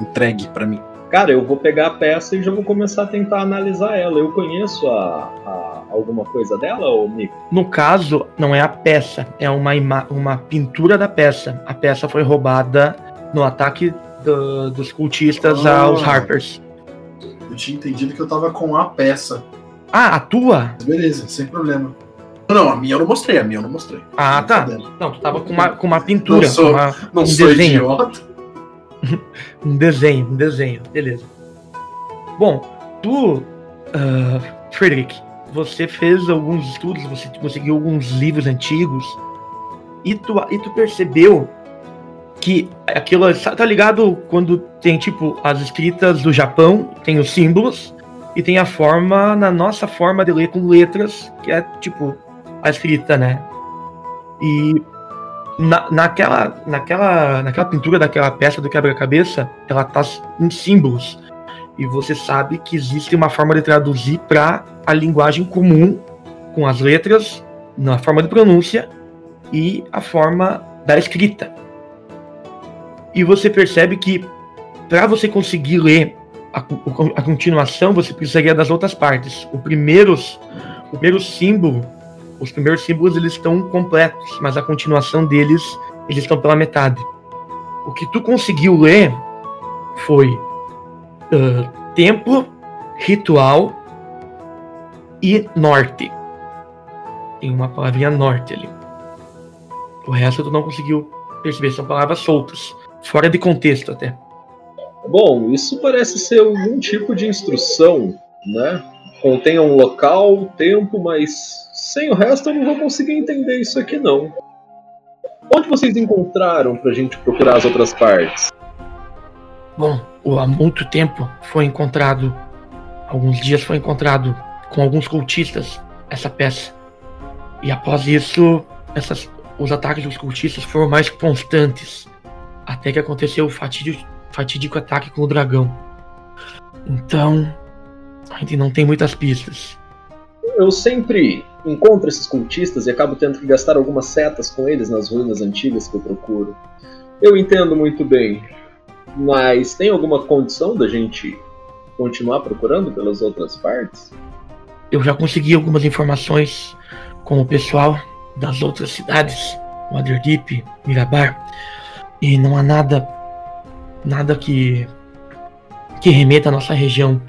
Entregue pra mim. Cara, eu vou pegar a peça e já vou começar a tentar analisar ela. Eu conheço a, a- alguma coisa dela, ô Nico? No caso, não é a peça, é uma, uma pintura da peça. A peça foi roubada no ataque do- dos cultistas Ah. aos Harpers. Eu tinha entendido que eu tava com a peça. Ah, a tua? Beleza, sem problema. Não, a minha eu não mostrei, a minha eu não mostrei. Ah, tá. Fodendo. Não, tu tava com uma, com uma pintura, Não sou- uma- Não um sou desenho. idiota. Um desenho, um desenho, beleza. Bom, tu, ah, Frederick, você fez alguns estudos, você conseguiu alguns livros antigos e tu, e tu percebeu que aquilo, tá ligado quando tem tipo as escritas do Japão, tem os símbolos e tem a forma, na nossa forma de ler com letras, que é tipo a escrita, né? E na, naquela, naquela, naquela pintura daquela peça do quebra-cabeça, ela tá em símbolos. E você sabe que existe uma forma de traduzir para a linguagem comum, com as letras, na forma de pronúncia e a forma da escrita. E você percebe que para você conseguir ler a, a continuação, você precisaria das outras partes. O primeiros, o primeiro símbolo os primeiros símbolos eles estão completos, mas a continuação deles eles estão pela metade. O que tu conseguiu ler foi ah, templo, ritual e norte. Tem uma palavrinha norte ali. O resto tu não conseguiu perceber, são palavras soltas, fora de contexto até. Bom, isso parece ser algum tipo de instrução, né? Contém um local, tempo, mas sem o resto eu não vou conseguir entender isso aqui não. Onde vocês encontraram pra gente procurar as outras partes? Bom, há muito tempo foi encontrado, alguns dias foi encontrado com alguns cultistas essa peça. E após isso, essas, os ataques dos cultistas foram mais constantes. Até que aconteceu o fatídico, fatídico ataque com o dragão. Então, a gente não tem muitas pistas. Eu sempre encontro esses cultistas e acabo tendo que gastar algumas setas com eles nas ruínas antigas que eu procuro. Eu entendo muito bem, mas tem alguma condição da gente continuar procurando pelas outras partes? Eu já consegui algumas informações com o pessoal das outras cidades, Waterdeep, Mirabar, e não há nada, nada que que remeta à nossa região.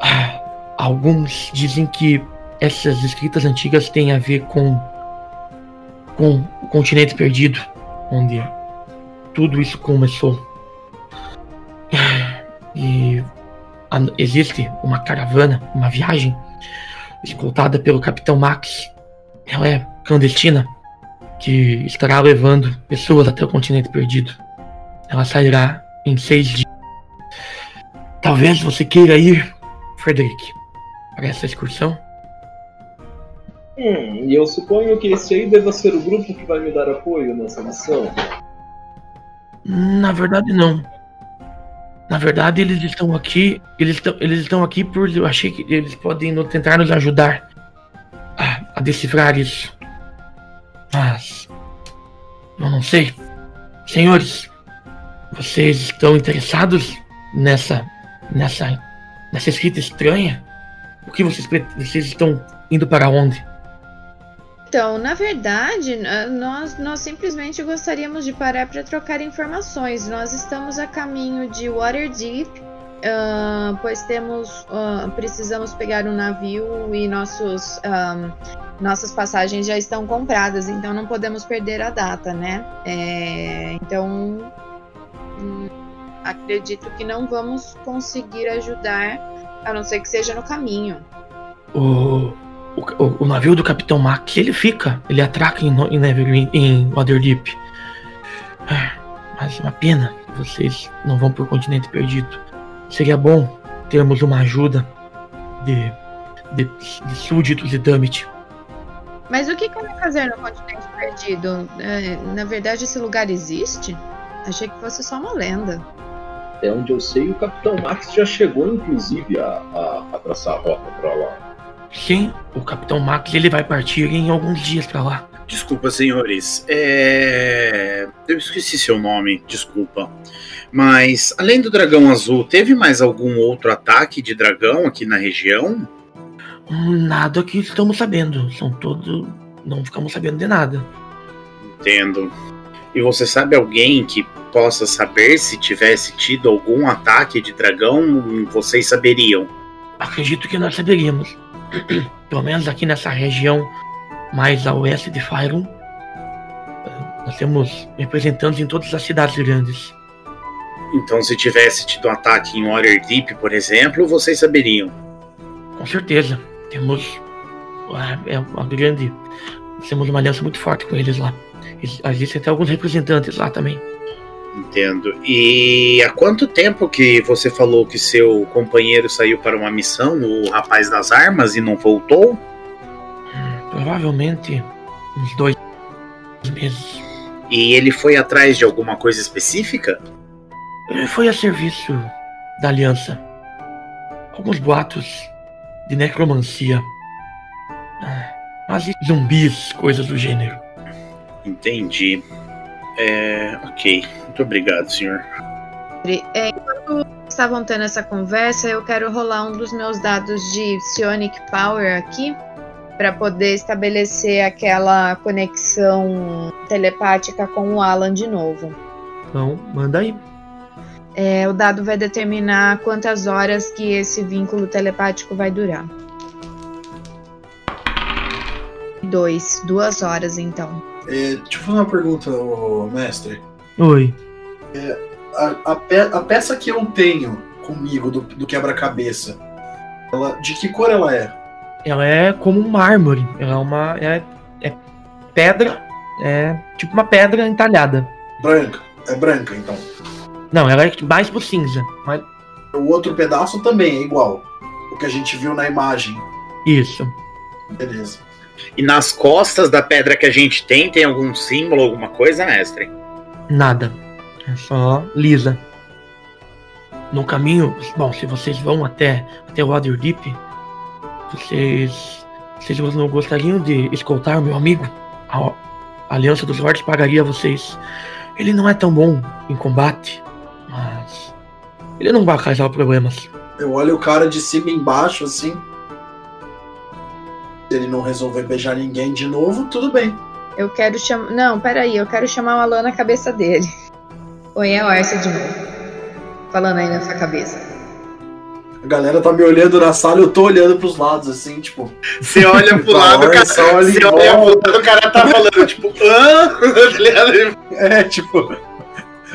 Ah, alguns dizem que essas escritas antigas têm a ver com com o continente perdido, onde tudo isso começou. E a- existe uma caravana, uma viagem escoltada pelo Capitão Max. Ela é clandestina. Que estará levando pessoas até o continente perdido. Ela sairá em seis dias. Talvez você queira ir, Frederick, para essa excursão. Hum, e eu suponho que esse aí deva ser o grupo que vai me dar apoio nessa missão. Na verdade, não. Na verdade, eles estão aqui. Eles estão, eles estão aqui por. Eu achei que eles podem tentar nos ajudar a, a decifrar isso. Mas. Eu não sei. Senhores, vocês estão interessados nessa. nessa. nessa escrita estranha? O que vocês, vocês estão indo para onde? Então, na verdade, nós, nós simplesmente gostaríamos de parar para trocar informações. Nós estamos a caminho de Waterdeep, ah, pois temos ah, precisamos pegar um navio e nossos ah, nossas passagens já estão compradas, então não podemos perder a data, né? É, então, hum, acredito que não vamos conseguir ajudar, a não ser que seja no caminho. O, o, o navio do Capitão Max, ele fica, ele atraca em, em Neverwin, em Waterdeep. Ah, Mas é uma pena que vocês não vão pro continente perdido. Seria bom termos uma ajuda de, de, de súditos de Dummit. Mas o que vai fazer no continente perdido? É, na verdade, esse lugar existe? Achei que fosse só uma lenda. Até onde eu sei, o Capitão Max já chegou, inclusive, a, a, a traçar a rota pra lá. Sim, o Capitão Max ele vai partir em alguns dias pra lá. Desculpa, senhores. É... Eu esqueci seu nome, desculpa. Mas, além do dragão azul, teve mais algum outro ataque de dragão aqui na região? Nada que estamos sabendo. São todos. Não ficamos sabendo de nada. Entendo. E você sabe alguém que possa saber se tivesse tido algum ataque de dragão? Vocês saberiam. Acredito que nós saberíamos. Pelo menos aqui nessa região mais a oeste de Fyron. eh, Nós temos representantes em todas as cidades grandes. Então, se tivesse tido um ataque em Waterdeep, por exemplo, vocês saberiam. Com certeza. Temos. É uma grande. Temos uma aliança muito forte com eles lá. Ex- Existem até alguns representantes lá também. Entendo. E há quanto tempo que você falou que seu companheiro saiu para uma missão, o rapaz das armas, e não voltou? Provavelmente uns dois meses. E ele foi atrás de alguma coisa específica? Ele foi a serviço da aliança. Alguns boatos de necromancia. Ah, Mas e zumbis, coisas do gênero. Entendi. É. Ok. Muito obrigado, senhor. É, enquanto estavam tendo essa conversa, eu quero rolar um dos meus dados de Psionic Power aqui para poder estabelecer aquela conexão telepática com o Alan de novo. Então, manda aí. É, o dado vai determinar quantas horas que esse vínculo telepático vai durar. Dois, duas horas então. É, deixa eu fazer uma pergunta, mestre. Oi. A, a pe- a peça que eu tenho comigo do, do quebra-cabeça, ela, de que cor ela é? Ela é como um mármore. Ela é uma. É, é pedra. É tipo uma pedra entalhada. Branca. É branca, então. Não, ela é mais pro cinza. Mas O outro pedaço também é igual. O que a gente viu na imagem. isso. Beleza. E nas costas da pedra que a gente tem, tem algum símbolo, alguma coisa, mestre? Nada. É só lisa. No caminho, bom, se vocês vão até, até o Waterdeep, vocês, vocês não gostariam de escoltar o meu amigo? A, a Aliança dos Lords pagaria a vocês. Ele não é tão bom em combate, mas ele não vai causar problemas. Eu olho o cara de cima e embaixo, assim. Se ele não resolver beijar ninguém de novo, tudo bem. Eu quero chamar. Não, peraí, eu quero chamar o Alan na cabeça dele. Oi, é o Arce de novo. Falando aí na sua cabeça. A galera tá me olhando na sala e eu tô olhando pros lados, assim, tipo. Você olha pro lado, o cara, Só olha você olha pro lado, o cara tá falando, tipo, hã? Tá? É, tipo.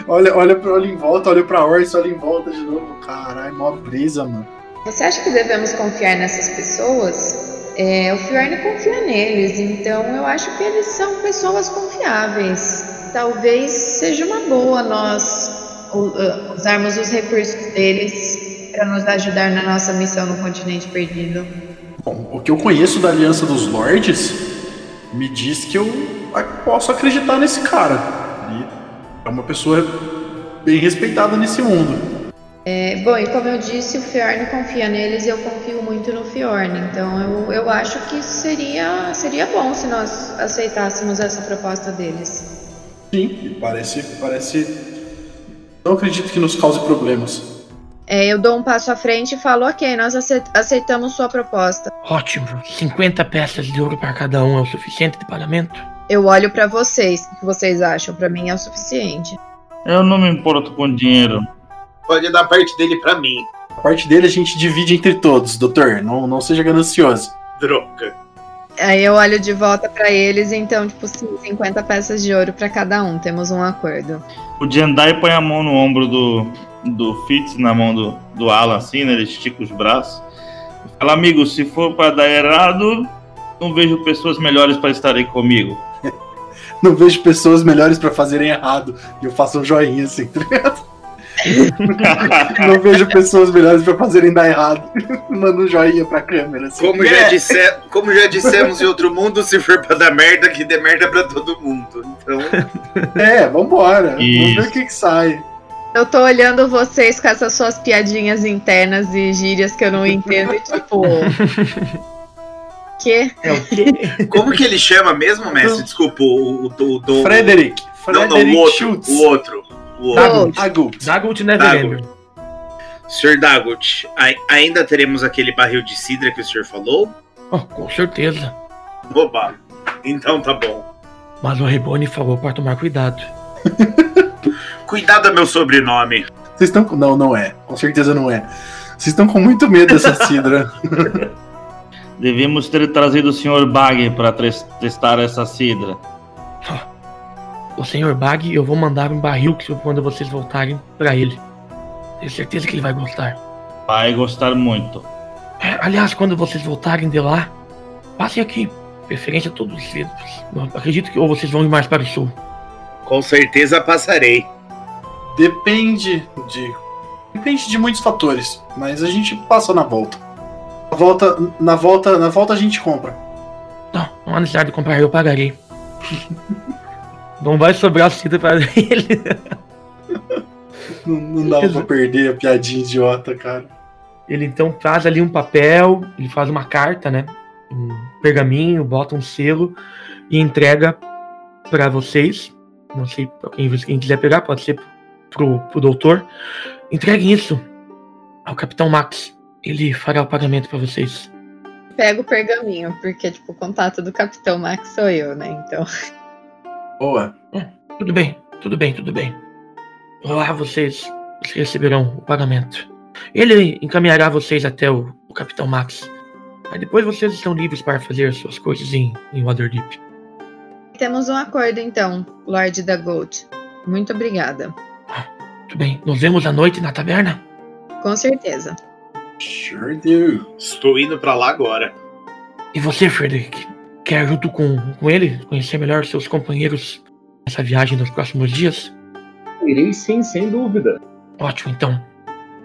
Olha, olha, pra- olha em volta, olha pra Orson, olha em volta de novo. Caralho, mó brisa, mano. Você acha que devemos confiar nessas pessoas? É, o Fiorne confia neles, então eu acho que eles são pessoas confiáveis. Talvez seja uma boa nós usarmos os recursos deles para nos ajudar na nossa missão no continente perdido. Bom, o que eu conheço da Aliança dos Lords me diz que eu posso acreditar nesse cara. Ele é uma pessoa bem respeitada nesse mundo. É, bom, e como eu disse, o Fiorne confia neles e eu confio muito no Fiorne. Então eu, eu acho que seria, seria bom se nós aceitássemos essa proposta deles. Sim, parece, parece. Não acredito que nos cause problemas. É, eu dou um passo à frente e falo, ok, nós aceit- aceitamos sua proposta. Ótimo. 50 peças de ouro para cada um é o suficiente de pagamento? Eu olho pra vocês, o que vocês acham? Pra mim é o suficiente. Eu não me importo com dinheiro. Pode dar parte dele pra mim. A parte dele a gente divide entre todos, doutor. Não, não seja ganancioso. Droga. Aí eu olho de volta pra eles, então, tipo, sim, 50 peças de ouro pra cada um, temos um acordo. O Jendai põe a mão no ombro do, do Fitz, na mão do, do Alan, assim, né? Ele estica os braços. Fala, amigo, se for pra dar errado, não vejo pessoas melhores para estarem comigo. Não vejo pessoas melhores pra fazerem errado. E eu faço um joinha assim, tá ligado? Não vejo pessoas melhores pra fazerem dar errado. Manda um joinha pra câmera. Assim. Como já, disse, como já dissemos em outro mundo, se for pra dar merda, que dê merda pra todo mundo. Então, É, vambora. Vamos Isso. ver o que, que sai. Eu tô olhando vocês com essas suas piadinhas internas e gírias que eu não entendo e tipo. que? É o quê? como que ele chama mesmo, mestre? Desculpa, o, o, o, o Frederick. Não, não, Frederick o outro. Schultz. O outro. Dagolt. Agut. Dagolt Neverender. Sr. Dagot, ai- ainda teremos aquele barril de cidra que o senhor falou? Oh, com certeza. Oba. Então tá bom. Mas o Rebone falou para tomar cuidado. Cuidado é meu sobrenome. Vocês estão com. Não, não é. Com certeza não é. Vocês estão com muito medo dessa cidra. Devemos ter trazido o Sr. Bag para testar essa cidra. O senhor Bag, eu vou mandar um barril que quando vocês voltarem pra ele. Tenho certeza que ele vai gostar. Vai gostar muito. É, aliás, quando vocês voltarem de lá, passem aqui. Preferência todos os cedos. Eu acredito que ou vocês vão ir mais para o sul. Com certeza passarei. Depende de. Depende de muitos fatores. Mas a gente passa na volta. Na volta, na volta, na volta a gente compra. Não, não há necessidade de comprar, eu pagarei. não vai sobrar cida para ele. Não, não dá pra perder a piadinha idiota, cara. Ele então traz ali um papel, ele faz uma carta, né? Um pergaminho, bota um selo e entrega para vocês. Não sei pra quem, quem quiser pegar, pode ser pro, pro doutor. Entreguem isso ao Capitão Max. Ele fará o pagamento para vocês. Pega o pergaminho, porque, tipo, o contato do Capitão Max sou eu, né? Então. Boa. Tudo bem, tudo bem, tudo bem. Lá vocês, vocês receberão o pagamento. Ele encaminhará vocês até o, o Capitão Max. Aí depois vocês estão livres para fazer suas coisas em, em Waterdeep. Temos um acordo, então, Lorde da Gold. Muito obrigada. Tudo bem, nos vemos à noite na taberna? Com certeza. Sure do. Estou indo pra lá agora. E você, Frederick, quer junto com, com ele conhecer melhor seus companheiros nessa viagem nos próximos dias? Irei sim, sem dúvida. Ótimo, então.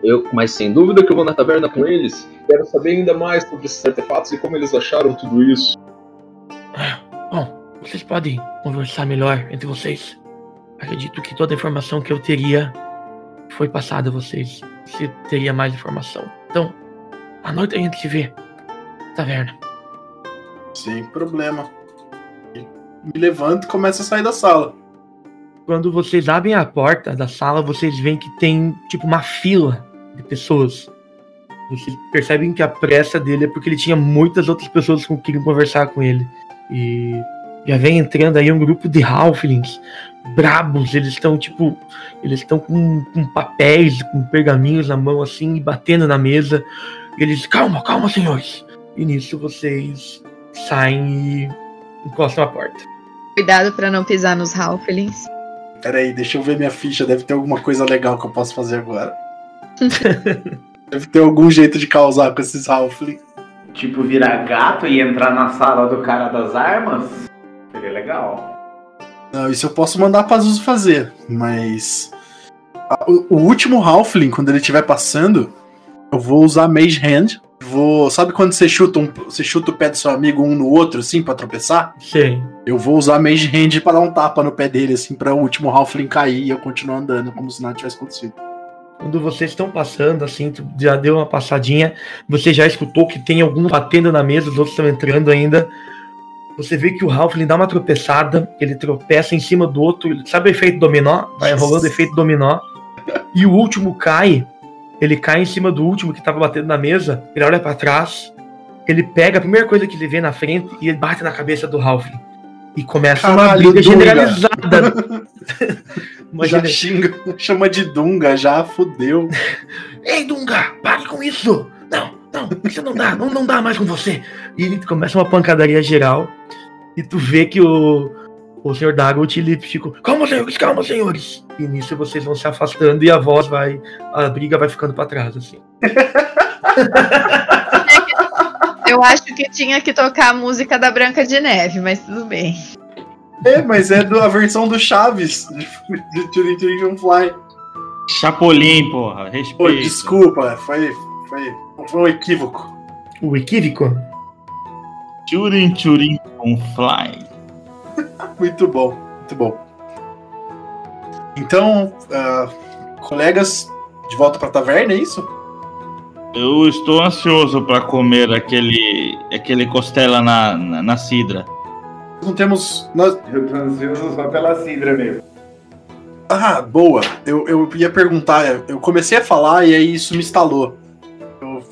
Eu, mas sem dúvida que eu vou na taberna com eles. Quero saber ainda mais sobre esses artefatos e como eles acharam tudo isso. Bom, vocês podem conversar melhor entre vocês. Acredito que toda a informação que eu teria foi passada a vocês. Se teria mais informação. Então, à noite a gente se vê. Taverna. Sem problema. Me levanto e começo a sair da sala. Quando vocês abrem a porta da sala, vocês veem que tem tipo uma fila de pessoas. Vocês percebem que a pressa dele é porque ele tinha muitas outras pessoas que queriam conversar com ele. E já vem entrando aí um grupo de halflings brabos. Eles estão tipo, eles estão com, com papéis, com pergaminhos na mão assim, e batendo na mesa. E eles, calma, calma, senhores. E nisso vocês saem e encostam a porta. Cuidado pra não pisar nos Halflings. Pera aí, deixa eu ver minha ficha. Deve ter alguma coisa legal que eu posso fazer agora. Deve ter algum jeito de causar com esses Halflings. tipo, virar gato e entrar na sala do cara das armas, seria legal. Não, isso eu posso mandar pra Zuzu fazer, mas. O, o último Halfling, quando ele estiver passando, eu vou usar Mage Hand. Vou. Sabe quando você chuta, um, você chuta o pé do seu amigo um no outro, assim, pra tropeçar? Sei. Eu vou usar Mage Hand pra dar um tapa no pé dele, assim, pra o último Halfling cair e eu continuar andando, como se nada tivesse acontecido. Quando vocês estão passando, assim, já deu uma passadinha, você já escutou que tem algum batendo na mesa, os outros estão entrando ainda. Você vê que o Halfling dá uma tropeçada, ele tropeça em cima do outro, sabe o efeito dominó? Vai rolando o efeito dominó. E o último cai, ele cai em cima do último que tava batendo na mesa, ele olha pra trás, ele pega a primeira coisa que ele vê na frente e ele bate na cabeça do Halfling. E começa uma Caralho, briga Dunga. generalizada. Uma já xinga, chama de Dunga, já fudeu. Ei, Dunga, pare com isso! Não, não, isso não dá, não, não dá mais com você. E ele começa uma pancadaria geral. E tu vê que o, o senhor Dagot ele fica. Calma, senhores, calma, senhores. E nisso vocês vão se afastando e a voz vai. A briga vai ficando pra trás, assim. Eu acho que tinha que tocar a música da Branca de Neve, mas tudo bem. É, mas é do- a versão do Chaves, de, Turing Turing Fly. Chapolin, porra. Pô, Respeito. desculpa, foi, foi, foi um equívoco. O equívoco? Turing Turing on Fly. Muito bom, muito bom. Então, ah, colegas, de volta pra taverna, é isso? Eu estou ansioso para comer aquele, aquele costela na, na, na cidra. Não temos. Nós... Eu tô ansioso só pela Cidra mesmo. Ah, boa. Eu, eu ia perguntar, eu comecei a falar e aí isso me instalou.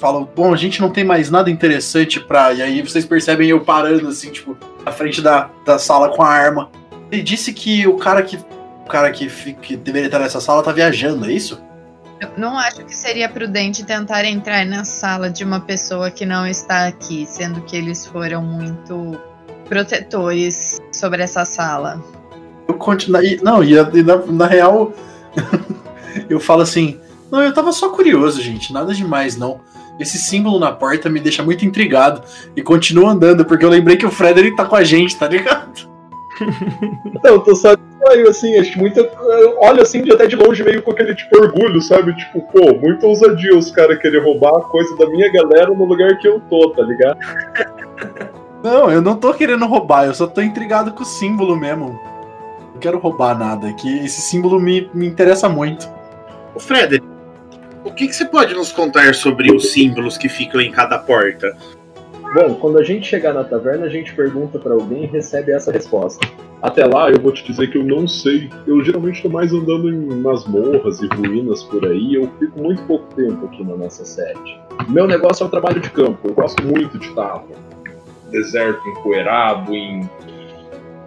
Eu falo, bom, a gente não tem mais nada interessante pra. E aí vocês percebem eu parando, assim, tipo, na frente da, da sala com a arma. Ele disse que o cara que. O cara que, que deveria estar nessa sala tá viajando, é isso? Eu não acho que seria prudente tentar entrar na sala de uma pessoa que não está aqui, sendo que eles foram muito protetores sobre essa sala. Eu continuo. e- Não, e, e na, na real. eu falo assim. Não, eu tava só curioso, gente. Nada demais, não. Esse símbolo na porta me deixa muito intrigado. E continuo andando, porque eu lembrei que o Frederick tá com a gente, tá ligado? Não, eu tô só assim, acho muito. eu Olho assim de até de longe, meio com aquele tipo orgulho, sabe? Tipo, pô, muita ousadia os caras querer roubar a coisa da minha galera no lugar que eu tô, tá ligado? Não, eu não tô querendo roubar, eu só tô intrigado com o símbolo mesmo. Não quero roubar nada, é que esse símbolo me, me interessa muito. Ô, Frederick, o que, que você pode nos contar sobre os símbolos que ficam em cada porta? Bom, quando a gente chegar na taverna, a gente pergunta pra alguém e recebe essa resposta. Até lá, eu vou te dizer que eu não sei. Eu geralmente tô mais andando em masmorras e ruínas por aí. Eu fico muito pouco tempo aqui na nossa sede. Meu negócio é o trabalho de campo. Eu gosto muito de no deserto empoeirado, em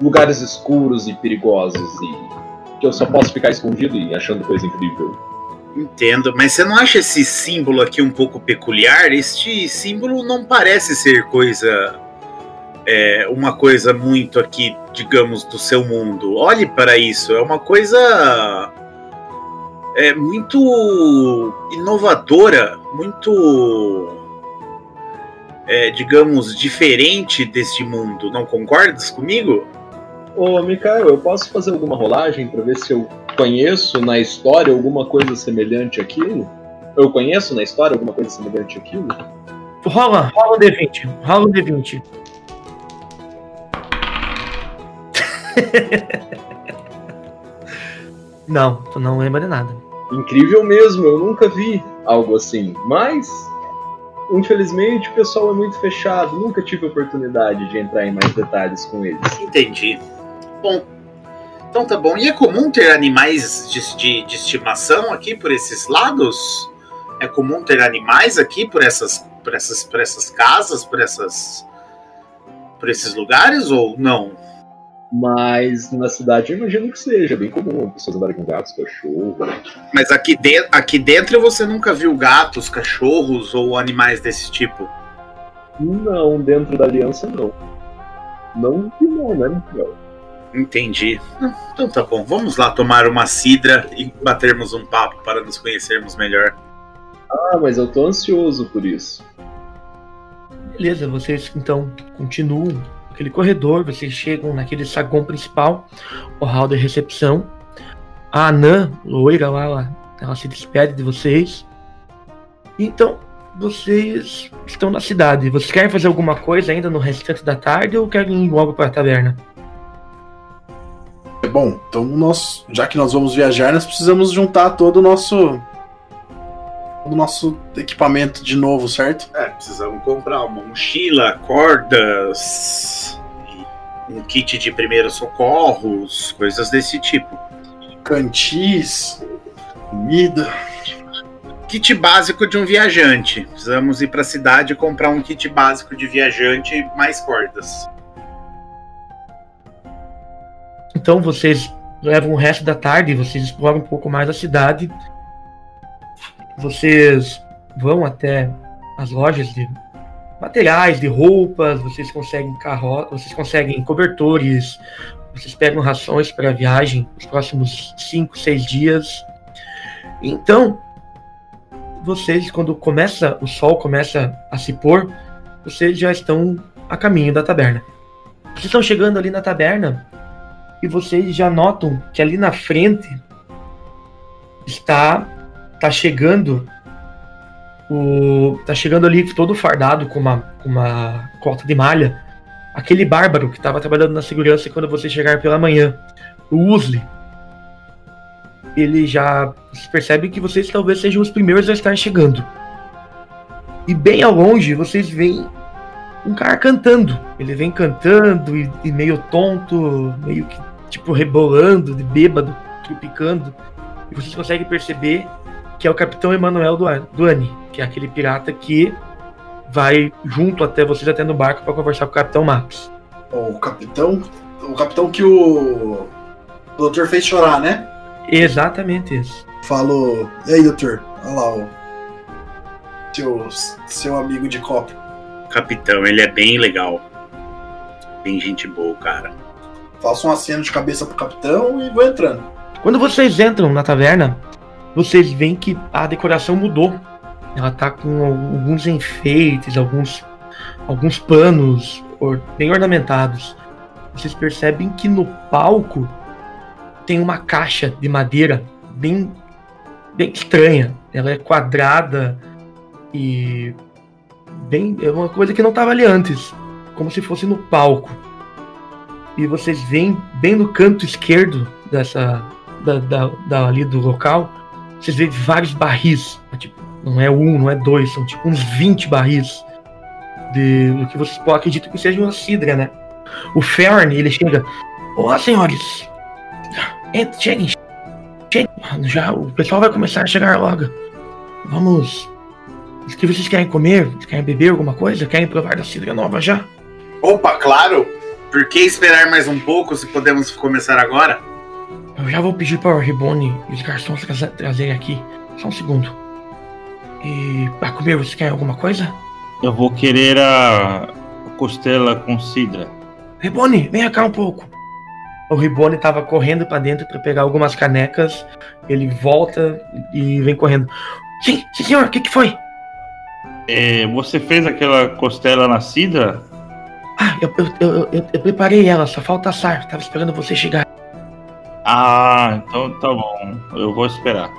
lugares escuros e perigosos e que eu só posso ficar escondido e achando coisa incrível. Entendo, mas você não acha esse símbolo aqui um pouco peculiar? Este símbolo não parece ser coisa. é, uma coisa muito aqui, digamos, do seu mundo. Olhe para isso, é uma coisa. É muito inovadora, muito. é, digamos, diferente deste mundo. Não concordas comigo? Ô, Mikael, eu posso fazer alguma rolagem pra ver se eu conheço na história alguma coisa semelhante àquilo? Eu conheço na história alguma coisa semelhante àquilo? Rola, rola um D20. Rola um D20. não, tu não lembra de nada. Incrível mesmo, eu nunca vi algo assim. Mas, infelizmente, o pessoal é muito fechado. Nunca tive oportunidade de entrar em mais detalhes com eles. Entendi. Bom, então tá bom. E é comum ter animais de, de, de estimação aqui por esses lados? É comum ter animais aqui por essas, por essas, por essas casas, por essas, por esses lugares ou não? Mas na cidade eu imagino que seja bem comum. Pessoas andarem com gatos, cachorro. Mas aqui, de, aqui dentro você nunca viu gatos, cachorros ou animais desse tipo? Não, dentro da aliança não. Não que não, né, Mikael? Entendi. Então tá bom. Vamos lá tomar uma cidra e batermos um papo para nos conhecermos melhor. Ah, mas eu tô ansioso por isso. Beleza, vocês então continuam aquele corredor, vocês chegam naquele saguão principal, o hall de recepção. A Anã, loira lá, ela, ela se despede de vocês. Então, vocês estão na cidade. Vocês querem fazer alguma coisa ainda no restante da tarde ou querem ir logo para a taverna? Bom, então nós, já que nós vamos viajar, nós precisamos juntar todo o nosso todo o nosso equipamento de novo, certo? É, precisamos comprar uma mochila, cordas, um kit de primeiros socorros, coisas desse tipo. Cantis, comida. Kit básico de um viajante. Precisamos ir para a cidade e comprar um kit básico de viajante e mais cordas. Então vocês levam o resto da tarde, vocês exploram um pouco mais a cidade. Vocês vão até as lojas de materiais, de roupas, vocês conseguem carro, vocês conseguem cobertores, vocês pegam rações para a viagem os próximos 5, 6 dias. Então, vocês quando começa o sol começa a se pôr, vocês já estão a caminho da taberna. Vocês estão chegando ali na taberna e vocês já notam que ali na frente está tá chegando o tá chegando ali todo fardado com uma com uma cota de malha. Aquele bárbaro que estava trabalhando na segurança quando você chegar pela manhã o Usli ele já percebe que vocês talvez sejam os primeiros a estar chegando. E bem ao longe vocês veem um cara cantando. Ele vem cantando e, e meio tonto meio que tipo rebolando de bêbado tropicando e vocês conseguem perceber que é o Capitão Emanuel Duane, que é aquele pirata que vai junto até vocês até no barco para conversar com o Capitão Max. O capitão, o capitão que o, o doutor fez chorar, né? Exatamente isso. Falou, e aí, doutor? Olha lá o seu, seu amigo de copo. Capitão, ele é bem legal. Bem gente boa, cara. Faço um aceno de cabeça pro capitão e vou entrando. Quando vocês entram na taverna, vocês veem que a decoração mudou. Ela tá com alguns enfeites, alguns, alguns panos bem ornamentados. Vocês percebem que no palco tem uma caixa de madeira bem, bem estranha. Ela é quadrada e bem é uma coisa que não estava ali antes, como se fosse no palco. E vocês veem bem no canto esquerdo dessa da, da, da ali do local vocês veem vários barris. Tipo, não é um, não é dois, são tipo uns 20 barris de o que vocês acreditam que seja uma cidra, né? O Fern, ele chega. Olá, senhores! Entre, cheguem, cheguem. Já, o pessoal vai começar a chegar logo. Vamos. O que vocês querem comer? Querem beber alguma coisa? Querem provar da cidra nova já? Opa, claro! Por que esperar mais um pouco se podemos começar agora? Eu já vou pedir para o Ribone e os garçons trazerem aqui. Só um segundo. E para comer, você quer alguma coisa? Eu vou querer a costela com cidra. Ribone, vem cá um pouco. O Ribone estava correndo para dentro para pegar algumas canecas. Ele volta e vem correndo. Sim, sim senhor, o que, que foi? É, você fez aquela costela na cidra? Ah, eu, eu, eu, eu, preparei ela, só falta assar. Tava esperando você chegar. Ah, então tá bom. Eu vou esperar.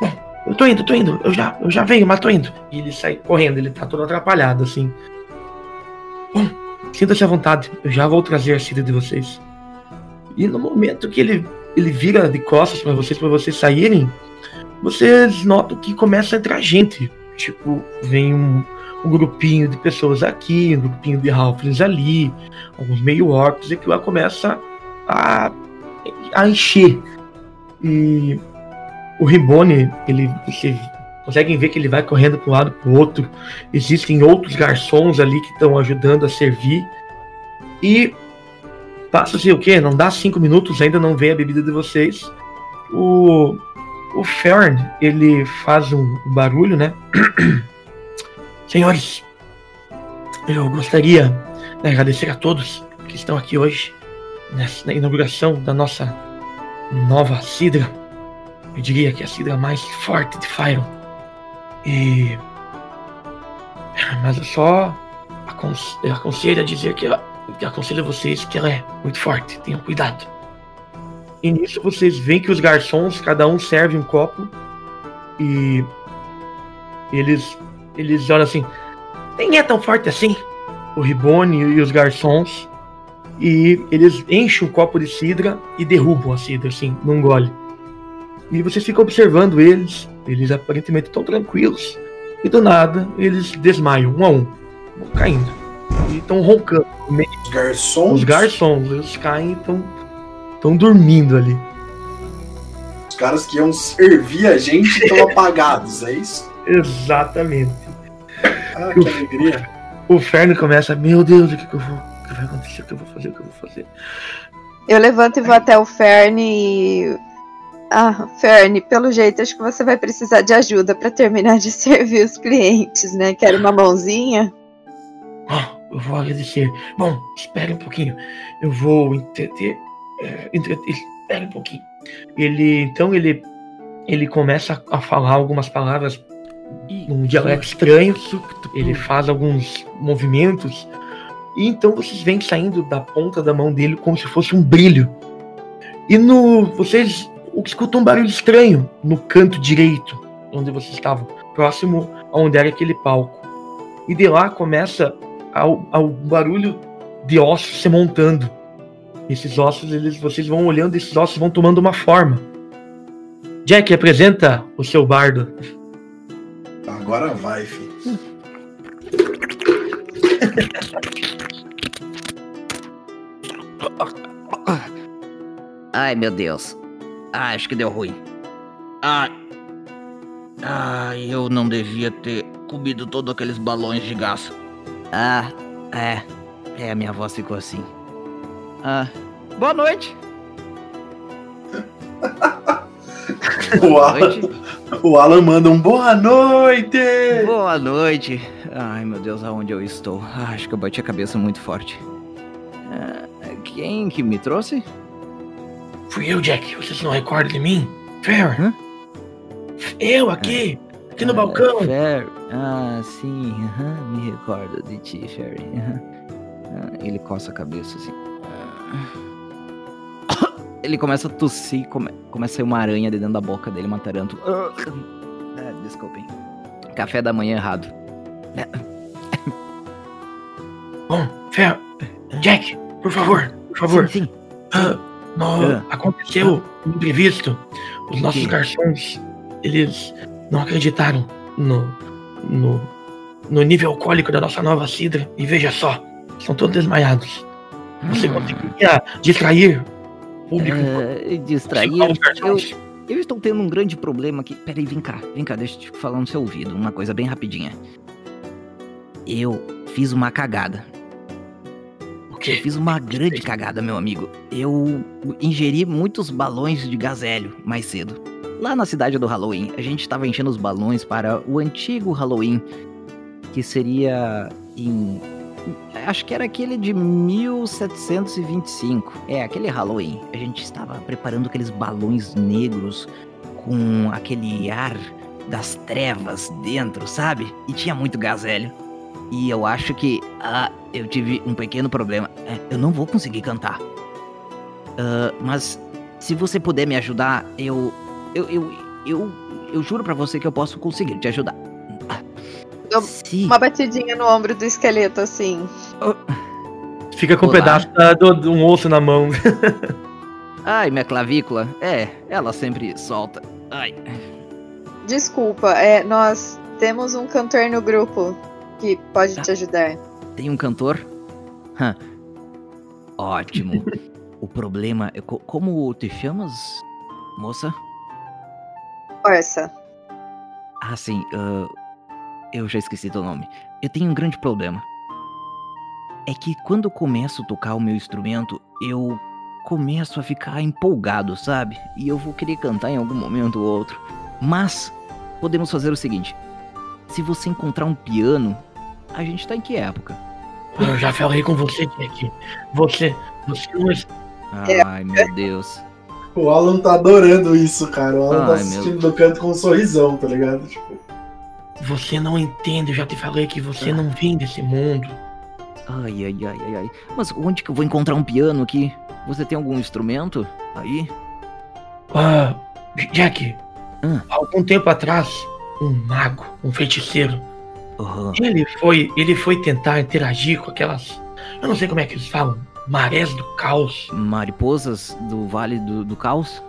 Bom, eu tô indo, tô indo. Eu já, eu já venho, mas tô indo. E ele sai correndo, ele tá todo atrapalhado, assim. Bom, sinta-se à vontade. Eu já vou trazer a cida de vocês. E no momento que ele, ele vira de costas para vocês, para vocês saírem, vocês notam que começa a entrar gente. Tipo, vem um, um grupinho de pessoas aqui, um grupinho de halflings ali, alguns meio orcs, e que lá começa a a encher. E o Ribone, ele, você conseguem ver que ele vai correndo para um lado para o outro. Existem outros garçons ali que estão ajudando a servir. E passa-se o quê? Não dá cinco minutos, ainda não vem a bebida de vocês. O, o Fern, ele faz um barulho, né? Senhores, eu gostaria de agradecer a todos que estão aqui hoje na inauguração da nossa nova cidra. Eu diria que é a cidra mais forte de Fyron. E. Mas eu só acon- eu aconselho a dizer que ela, aconselho a vocês que ela é muito forte. Tenham cuidado. E nisso vocês veem que os garçons, cada um serve um copo e eles eles olham assim, nem é tão forte assim. O Ribone e os garçons e eles enchem um copo de cidra e derrubam a cidra assim, num gole. E vocês ficam observando eles, eles aparentemente estão tranquilos. E do nada eles desmaiam, um a um, vão caindo. E estão roncando. Os garçons. os garçons, eles caem e estão estão dormindo ali. Os caras que iam servir a gente estão apagados, é isso? Exatamente. Ah, que alegria. O Ferno começa, meu Deus, o que, que eu vou. O que vai acontecer? O que eu vou fazer? O que eu vou fazer? Eu levanto e vou até o Fern e. Ah, Fern, pelo jeito acho que você vai precisar de ajuda pra terminar de servir os clientes, né? Quer uma mãozinha? Ah, eu vou agradecer. Bom, espere um pouquinho. Eu vou entreter. é, entreter espere um pouquinho. Ele. Então ele. Ele começa a falar algumas palavras num dialeto estranho. Ele faz alguns movimentos. E então vocês veem saindo da ponta da mão dele como se fosse um brilho. E no. Vocês escutam um barulho estranho no canto direito, onde vocês estavam, próximo a onde era aquele palco. E de lá começa ao, ao barulho de ossos se montando. Esses ossos, eles, vocês vão olhando, esses ossos vão tomando uma forma. Jack, apresenta o seu bardo. Agora vai, filho. Ai, meu Deus. Ah, acho que deu ruim. Ai. Ai, eu não devia ter comido todos aqueles balões de gás. Ah, é. É, a minha voz ficou assim. Ah, boa noite. O Boa Alan, noite. o Alan manda um boa noite! Boa noite. Ai, meu Deus, aonde eu estou? Ah, acho que eu bati a cabeça muito forte. Ah, quem que me trouxe? Fui eu, Jack. Vocês não recordam de mim? Fair. Hã? Eu aqui. Aqui no Ah, balcão. Fer... Ah, sim, me recordo de ti, Ferry. Ah, ele coça a cabeça assim. Ah. Ele começa a tossir, come... começa a sair uma aranha de dentro da boca dele, uma tarântula. Ah, desculpem. Café da manhã errado. Bom, Fair. Jack, por favor, por favor. Sim, sim. Ah, no- Ah. Aconteceu um imprevisto. Os nossos quê? garçons, eles não acreditaram no, no, no nível alcoólico da nossa nova cidra. E veja só, estão todos desmaiados. Você Hum. conseguiria distrair público? É, distrair. Segurar os Eu, eu estou tendo um grande problema aqui. Peraí, vem cá, vem cá, deixa eu te falar no seu ouvido. Uma coisa bem rapidinha. Eu fiz uma cagada. O Eu quê? fiz uma grande cagada, meu amigo. Eu ingeri muitos balões de gás hélio mais cedo. Lá na cidade do Halloween, a gente estava enchendo os balões para o antigo Halloween, que seria em. Acho que era aquele de 1725. É, aquele Halloween. A gente estava preparando aqueles balões negros com aquele ar das trevas dentro, sabe? E tinha muito gás hélio. E eu acho que ah, eu tive um pequeno problema. É, eu não vou conseguir cantar. Ah, mas se você puder me ajudar, eu. Eu. Eu, eu, eu juro pra você que eu posso conseguir te ajudar. Uma batidinha no ombro do esqueleto, assim. Fica com um Olá. pedaço da- do- de um osso na mão. Ai, minha clavícula. É, ela sempre solta. Ai. Desculpa, é, nós temos um cantor no grupo que pode te ajudar. Tem um cantor? Hã. Ótimo. o problema é. co- Como te chamas, moça? Força. Ah, sim. ah, eu já esqueci teu nome. Eu tenho um grande problema. É que quando eu começo a tocar o meu instrumento, eu começo a ficar empolgado, sabe? E eu vou querer cantar em algum momento ou outro. Mas podemos fazer o seguinte: se você encontrar um piano, a gente tá em que época? Eu já falei com você, Jack. Você, você não, es- Ai, meu Deus. O Alan tá adorando isso, cara. O Alan tá Ai, assistindo do canto com um sorrisão, tá ligado? Tipo, você não entende. Eu já te falei que você não vem desse mundo. Ai, ai, ai, ai, ai. Mas onde que eu vou encontrar um piano aqui? Você tem algum instrumento aí? Ah, Jack, Hum. algum tempo atrás, um mago, um feiticeiro, Aham. ele foi, ele foi tentar interagir com aquelas, eu não sei como é que eles falam, marés do caos. Mariposas do Vale do, do Caos?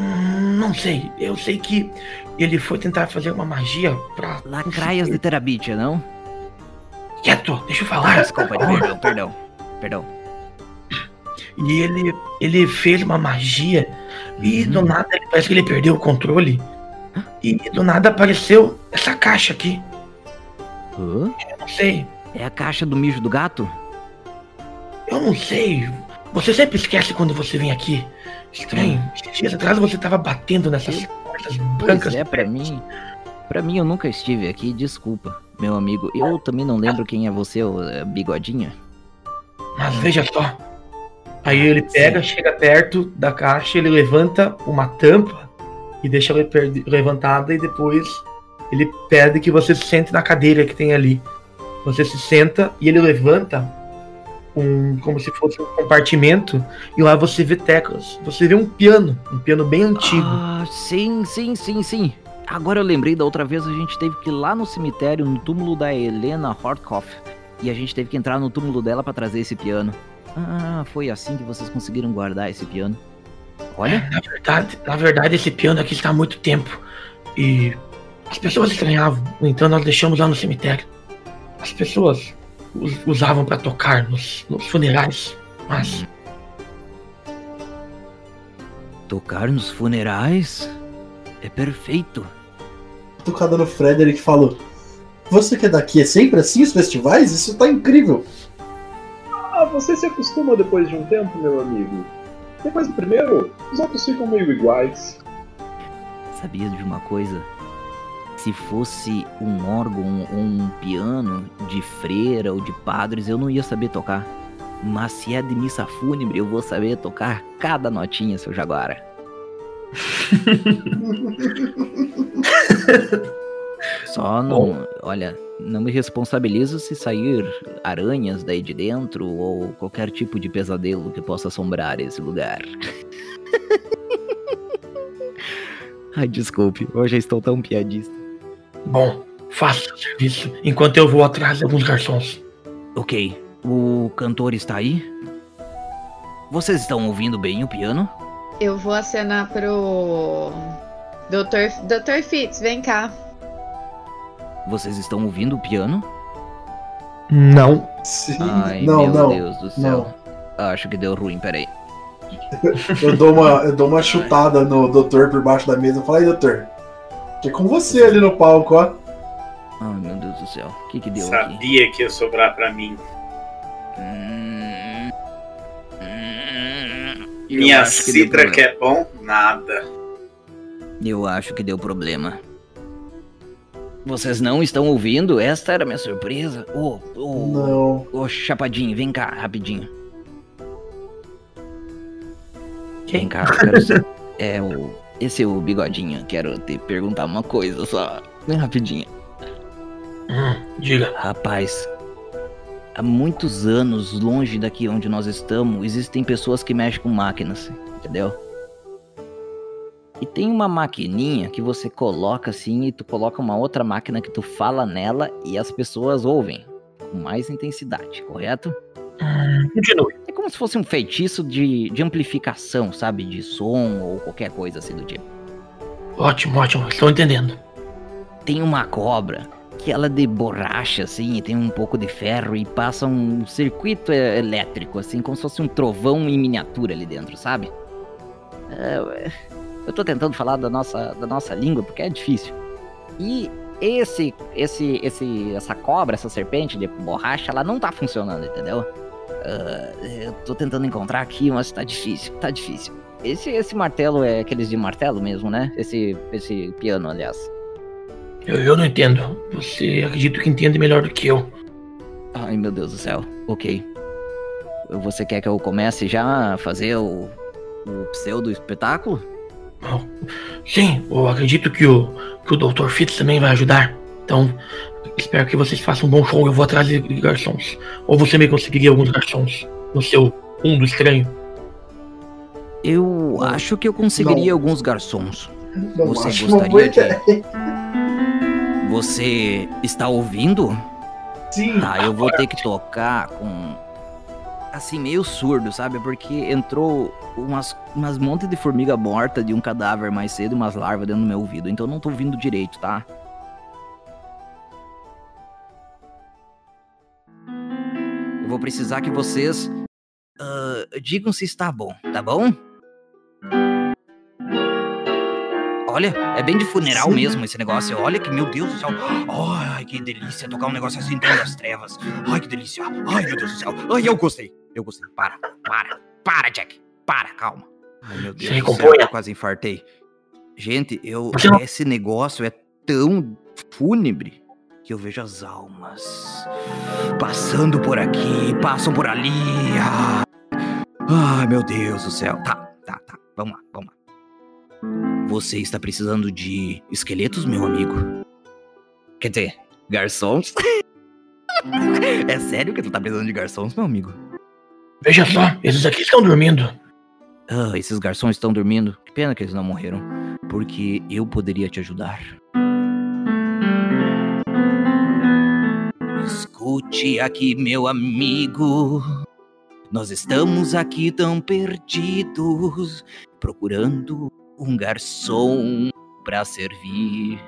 Hum, não sei, eu sei que ele foi tentar fazer uma magia pra. Lacraias de Terabitia, não? Quieto, deixa eu Ah, falar. desculpa, perdão, perdão. Perdão. E ele, ele fez uma magia e Uhum. do nada parece que ele perdeu o controle. E do nada apareceu essa caixa aqui. Hã? Eu não sei, É a caixa do mijo do gato? eu não sei. Você sempre esquece quando você vem aqui. Estranho. Esses dias atrás você tava batendo nessas coisas brancas. Pois é, pra mim. Pra mim, eu nunca estive aqui, desculpa, meu amigo. Eu também não lembro quem é você, ô eh, bigodinha. Mas veja só. Aí ele pega, chega perto da caixa, ele levanta uma tampa e deixa ela levantada e depois ele pede que você se sente na cadeira que tem ali. Você se senta e ele levanta um como se fosse um compartimento e lá você vê teclas. Você vê um piano, um piano bem antigo. Ah, sim, sim, sim, sim. Agora eu lembrei da outra vez a gente teve que ir lá no cemitério, no túmulo da Helena Hortkoff. E a gente teve que entrar no túmulo dela pra trazer esse piano. Ah, foi assim que vocês conseguiram guardar esse piano. Olha, Na verdade, na verdade esse piano aqui está há muito tempo e as pessoas estranhavam. Então nós deixamos lá no cemitério. As pessoas us- usavam para tocar nos, nos funerais, mas tocar nos funerais é perfeito. Tocada no Frederick falou: Você que é daqui, é sempre assim os festivais? Isso tá incrível. Ah, você se acostuma depois de um tempo, meu amigo. Depois do primeiro, os outros ficam meio iguais. Sabia de uma coisa? Se fosse um órgão ou um piano de freira ou de padres, eu não ia saber tocar. Mas se é de missa fúnebre, eu vou saber tocar cada notinha, seu Jaguara. Só não. Olha, não me responsabilizo se sair aranhas daí de dentro ou qualquer tipo de pesadelo que possa assombrar esse lugar. Ai, desculpe, hoje eu estou tão piadista. bom, faça o serviço enquanto eu vou atrás de alguns garçons. Ok, o cantor está aí? Vocês estão ouvindo bem o piano? Eu vou acenar pro. Doutor, Doutor Fitz, vem cá. Vocês estão ouvindo o piano? Não. Sim. Ai, não, meu não. Deus do céu. Acho que deu ruim, peraí. Eu dou uma, eu dou uma chutada no doutor por baixo da mesa. Fala aí, doutor. Que é com você ali no palco, ó. Ai, meu Deus do céu. O que que deu aqui? Sabia que ia sobrar pra mim. Hum, hum, Minha que citra problema. que é bom? Nada. Eu acho que deu problema. Vocês não estão ouvindo? Esta era a minha surpresa. Ô, ô, Não. ô, Chapadinho, vem cá, rapidinho. Vem Quem? cá, eu quero ser... É o... Esse é o Bigodinho. Quero te perguntar uma coisa só. Bem rapidinho. Hum, diga. Rapaz, há muitos anos, longe daqui onde nós estamos, existem pessoas que mexem com máquinas, entendeu? E tem uma maquininha que você coloca assim e tu coloca uma outra máquina que tu fala nela e as pessoas ouvem com mais intensidade, correto? Hum, continue. É como se fosse um feitiço de, de amplificação, sabe? De som ou qualquer coisa assim do tipo. Ótimo, ótimo. Estou entendendo. tem uma cobra que ela é de borracha, assim, e tem um pouco de ferro e passa um circuito é, elétrico, assim, como se fosse um trovão em miniatura ali dentro, sabe? É, eu tô tentando falar da nossa, da nossa língua porque é difícil. E esse, esse, esse, essa cobra, essa serpente de borracha, ela não tá funcionando, entendeu? Ah, eu tô tentando encontrar aqui, mas tá difícil, tá difícil. Esse, esse martelo é aqueles de martelo mesmo, né? Esse, esse piano, aliás. Eu, eu não entendo. Você acredito que entende melhor do que eu. Ai, meu Deus do céu. Ok. Você quer que eu comece já a fazer o, o pseudo espetáculo? Sim, eu acredito que o, que o Dr. Fitz também vai ajudar. Então, espero que vocês façam um bom show. Eu vou atrás de garçons. Ou você me conseguiria alguns garçons no seu mundo estranho? Eu acho que eu conseguiria alguns garçons. Não Você gostaria de- ideia. Você está ouvindo? Sim. Tá, eu vou ter que tocar com. Assim, meio surdo, sabe? Porque entrou umas, umas montes de formiga morta de um cadáver mais cedo, umas larvas dentro do meu ouvido. Então eu não tô ouvindo direito, tá? Eu vou precisar que vocês. ah, digam se está bom, tá bom? Olha, é bem de funeral Sim. mesmo esse negócio. Olha que, meu Deus do céu. Ai, que delícia tocar um negócio assim dentro das trevas. Ai, que delícia. Ai, meu Deus do céu. Ai, eu gostei. Eu gostei. Para, para, para, Jack. Para, calma. Ai, meu Deus Se recomponha. eu quase infartei. Gente, eu, esse negócio é tão fúnebre que eu vejo as almas passando por aqui, passam por ali. Ah. Ai, meu Deus do céu. Tá, tá, tá. Vamos lá, vamos lá. Você está precisando de esqueletos, meu amigo? Quer dizer, garçons? é sério que tu tá precisando de garçons, meu amigo? Veja só, esses aqui estão dormindo. Ah, esses garçons estão dormindo. Que pena que eles não morreram. Porque eu poderia te ajudar. Escute aqui, meu amigo. Nós estamos aqui tão perdidos, procurando um garçom pra servir.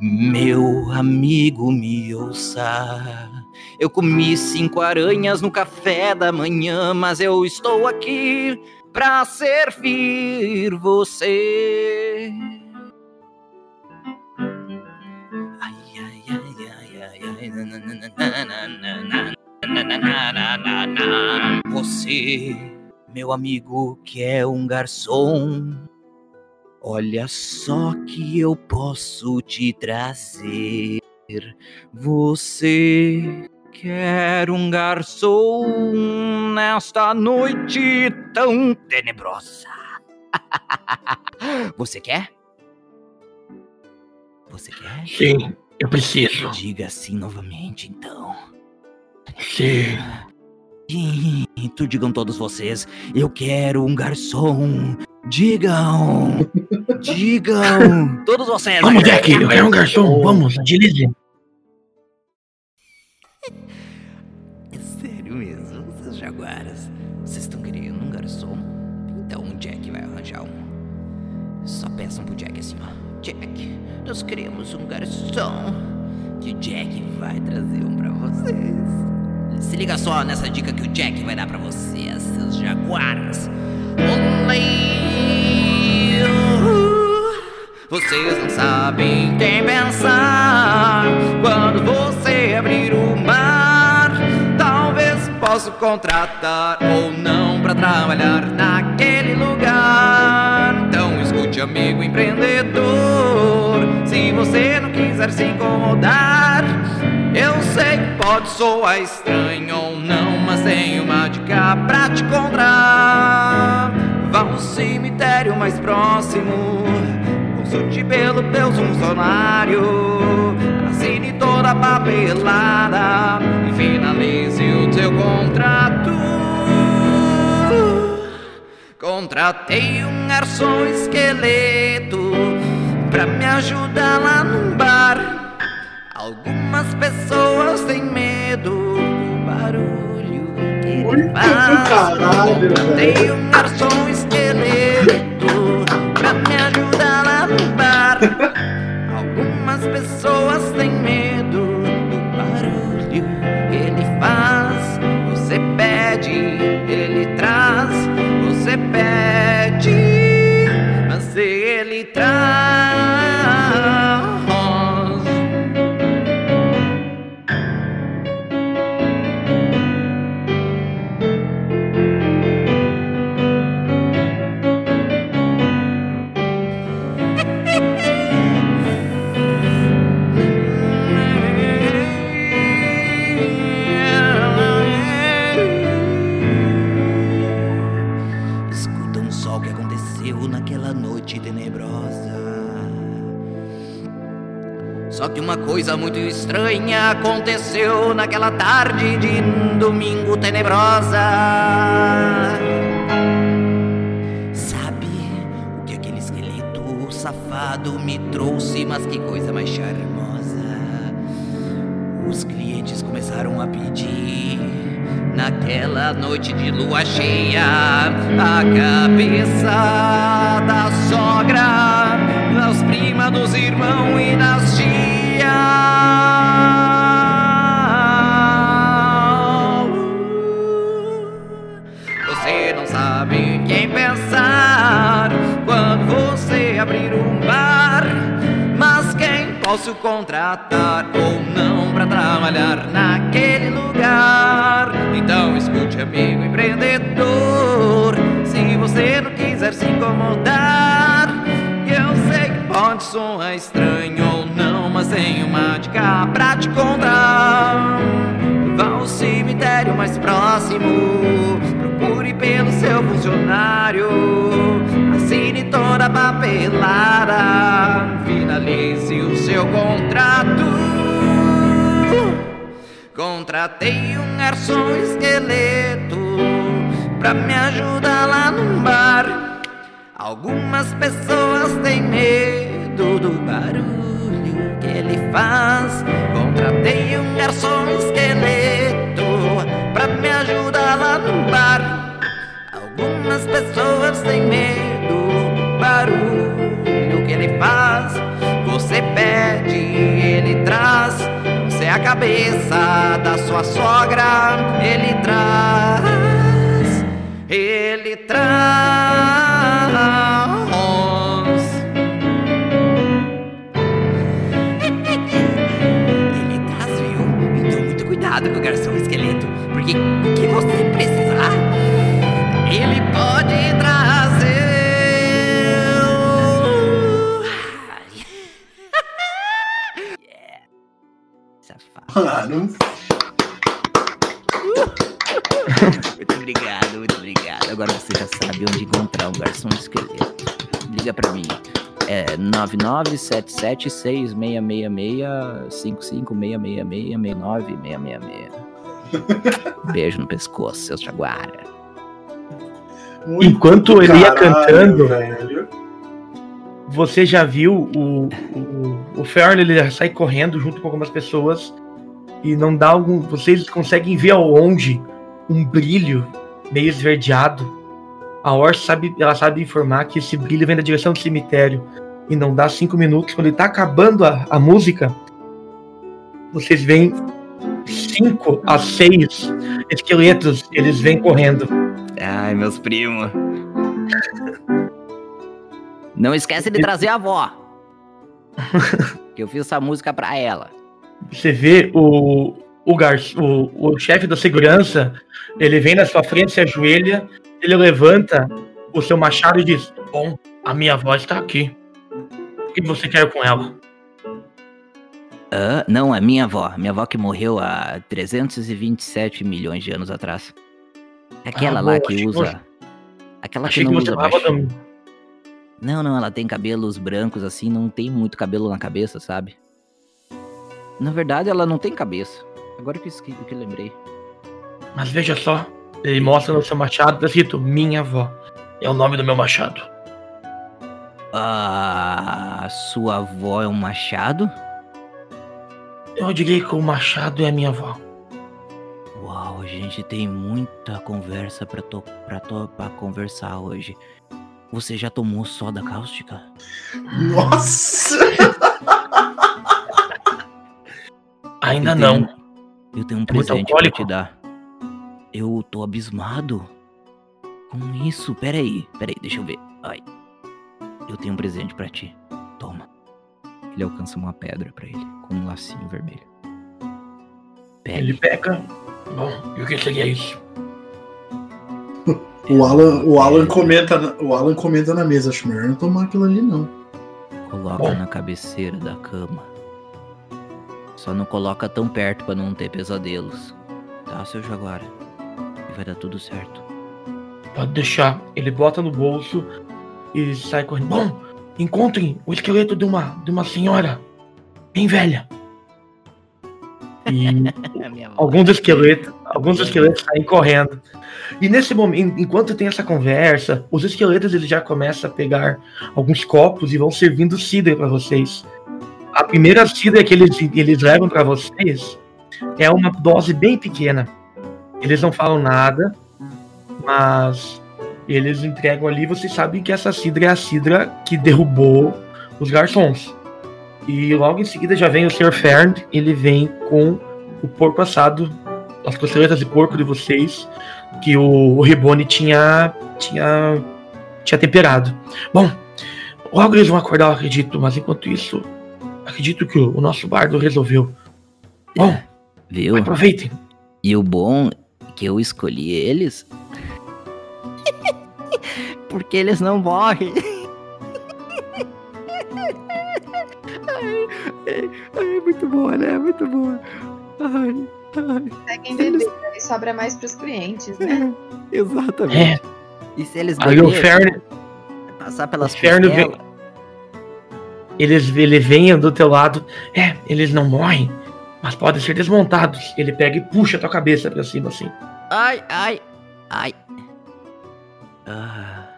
Meu amigo, me ouça. Eu comi cinco aranhas no café da manhã, mas eu estou aqui pra servir você. Você, meu amigo, que é um garçom. Olha só que eu posso te trazer. Você quer um garçom nesta noite tão tenebrosa? Você quer? Você quer? Sim, eu preciso. Diga sim novamente, então. Sim. Sim, tu digam todos vocês, eu quero um garçom. Digam! Digam! Todos vocês! Vamos, Jack, eu quero um garçom. Vamos, agilize. É sério mesmo, vocês jaguaras? Vocês estão querendo um garçom? Então o Jack vai arranjar um. Só peçam pro Jack assim, ó. Jack, nós queremos um garçom. Que o Jack vai trazer um pra vocês. Se liga só nessa dica que o Jack vai dar pra vocês, seus jaguaras. Olê! Vocês não sabem quem pensar quando você abrir o mar. Talvez possa contratar ou não pra trabalhar naquele lugar. Então escute, amigo empreendedor. Se você não quiser se incomodar, eu sei que pode soar estranho ou não, mas tem uma dica pra te encontrar. Vá ao cemitério mais próximo. Consulte pelo teu funcionário. Assine toda a papelada e finalize o teu contrato. Contratei um garçom esqueleto pra me ajudar lá num bar. Algumas pessoas têm medo do barulho que ele faz. Contratei um garçom coisa muito estranha aconteceu naquela tarde de domingo tenebrosa. Sabe o que aquele esqueleto safado me trouxe, mas que coisa mais charmosa. Os clientes começaram a pedir. Naquela noite de lua cheia, a cabeça da sogra, das primas, dos irmãos e das Você não sabe quem pensar quando você abrir um bar. Mas quem posso contratar ou não para trabalhar naquele lugar? Então escute, amigo empreendedor. Se você não quiser se incomodar, pode soar estranho ou não, mas tem uma dica pra te contar. Vá ao cemitério mais próximo, procure pelo seu funcionário, assine toda a papelada, finalize o seu contrato. Contratei um garçom esqueleto pra me ajudar lá no bar. Algumas pessoas têm medo do barulho que ele faz. Contratei um garçom esqueleto pra me ajudar lá no bar. Algumas pessoas têm medo do barulho que ele faz. Você pede, ele traz. Você é a cabeça da sua sogra, ele traz. Ele traz. Garçom esqueleto, porque o que você precisar, ele pode trazer. Yeah. Safado. Ah. Muito obrigado, muito obrigado. Agora você já sabe onde encontrar um garçom esqueleto. Liga pra mim. É 9976665666966. Beijo no pescoço, seu jaguara. Muito Enquanto ele ia cantando, velho. Você já viu o, o, o Ferl, ele já sai correndo junto com algumas pessoas e não dá algum. Vocês conseguem ver ao longe um brilho meio esverdeado. A Orsa sabe, ela sabe informar que esse brilho vem da direção do cemitério. E não dá cinco minutos, quando ele tá acabando a, a música, vocês veem cinco a seis esqueletos, eles vêm correndo. Ai, meus primos. Não esquece de trazer a avó. que eu fiz essa música pra ela. Você vê o, o, gar, o, o chefe da segurança, ele vem na sua frente, se ajoelha, ele levanta o seu machado e diz: Bom, a minha avó está aqui. O que você quer com ela? Ah, não, é minha avó. Minha avó que morreu há 327 milhões de anos atrás. Aquela Ah, lá boa, que achei que usa. Aquela que Achei que não usa baixo. Não, não, ela tem cabelos brancos assim, não tem muito cabelo na cabeça, sabe? Na verdade, ela não tem cabeça. Agora que, que eu lembrei. Mas veja só, ele mostra no seu machado, tá escrito Minha avó. É o nome do meu machado. Ah, sua avó é um machado? Eu diria que o machado é a minha avó. Uau, a gente tem muita conversa pra, to pra, to pra conversar hoje. Você já tomou soda cáustica? Nossa! Ainda Eu não. tenho- Eu tenho um É presente pra te dar. Eu tô abismado com isso. Peraí, peraí, deixa eu ver. Ai. Eu tenho um presente pra ti. Toma. Ele alcança uma pedra pra ele, com um lacinho vermelho. Pegue. Ele pega. Bom, e o que seria isso? O Alan, o Alan comenta, na- o Alan comenta na mesa, acho melhor não tomar aquilo ali não. Coloca Bom. na cabeceira da cama. Só não coloca tão perto pra não ter pesadelos. Tá, seu jaguar? E vai dar tudo certo. Pode deixar. Ele bota no bolso e sai correndo. Bom, encontrem o esqueleto de uma, de uma senhora. bem velha. E alguns esqueletos, alguns esqueletos saem correndo. E nesse momento, enquanto tem essa conversa, os esqueletos eles já começam a pegar alguns copos e vão servindo cidra para vocês. A primeira cidra que eles, eles levam para vocês é uma dose bem pequena. Eles não falam nada, mas eles entregam ali. Vocês sabem que essa cidra é a cidra que derrubou os garçons. E logo em seguida já vem o Sr. Fern, ele vem com o porco assado, as costeletas de porco de vocês, que o, o Ribone tinha, tinha, tinha temperado. Bom, logo eles vão acordar, eu acredito, mas enquanto isso, acredito que o, o nosso bardo resolveu. Bom, Viu? aproveitem. E o bom é que eu escolhi eles. Porque eles não morrem. Ai, ai, ai, muito boa, né? Muito boa. Ai, ai, Seguem bebendo, aí sobra mais pros clientes, né? exatamente. É, E se eles aí o beberem, Fern, passar pelas Inferno vem- eles, ele venham do teu lado. É, eles não morrem, mas podem ser desmontados. Ele pega e puxa a tua cabeça pra cima assim. Ai, ai, ai. Ah.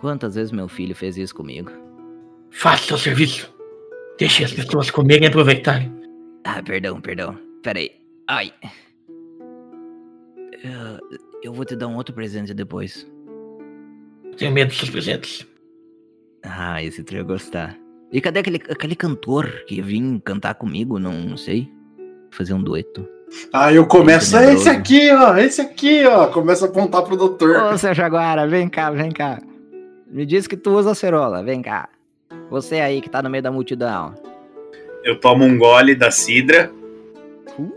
Quantas vezes meu filho fez isso comigo? Faça seu serviço. Deixe as pessoas comerem e aproveitarem. Ah, perdão, perdão. Pera aí. Ai. Eu vou te dar um outro presente depois. Tenho medo dos seus presentes. Ah, esse tu ia gostar. E cadê aquele, aquele cantor que vir cantar comigo? Não, não sei. Fazer um dueto. Aí eu começo, Tenebroso. esse aqui, ó, esse aqui, ó. Começa a apontar pro doutor. Ô, seu Jaguara, vem cá, vem cá. Me diz que tu usa acerola, vem cá. Você aí que tá no meio da multidão. Eu tomo um gole da cidra. Uh,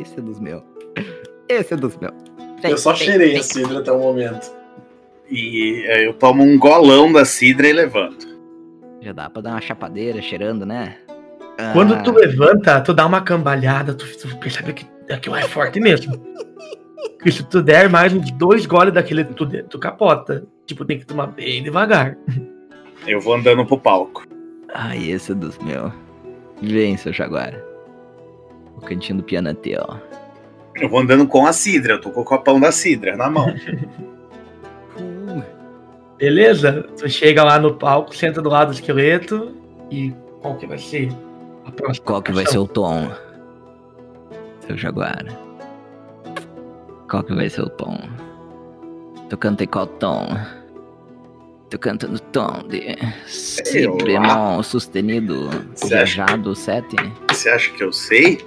esse é dos meus. Esse é dos meus. Vem, Eu só vem, cheirei vem. a cidra até o momento. E eh, eu tomo um golão da cidra e levanto. Já dá pra dar uma chapadeira cheirando, né? Ah, Quando tu levanta, tu dá uma cambalhada, tu, tu percebe que aquilo é forte mesmo. Que se tu der mais uns dois goles daquele, tu, tu capota. Tipo, tem que tomar bem devagar. Eu vou andando pro palco. Ai, esse é dos meus. Vem, seu Jaguara. O cantinho do piano é teu. Eu vou andando com a cidra. Eu tô com o copão da cidra na mão. Uh, Beleza? Tu chega lá no palco, senta do lado do esqueleto e qual que vai ser? Qual que vai ser o tom? Seu Jaguara. Qual que vai ser o tom? Tu canta em qual tom? Tu canta no tom de Si bemol sustenido, viajado 7. Você acha que eu sei?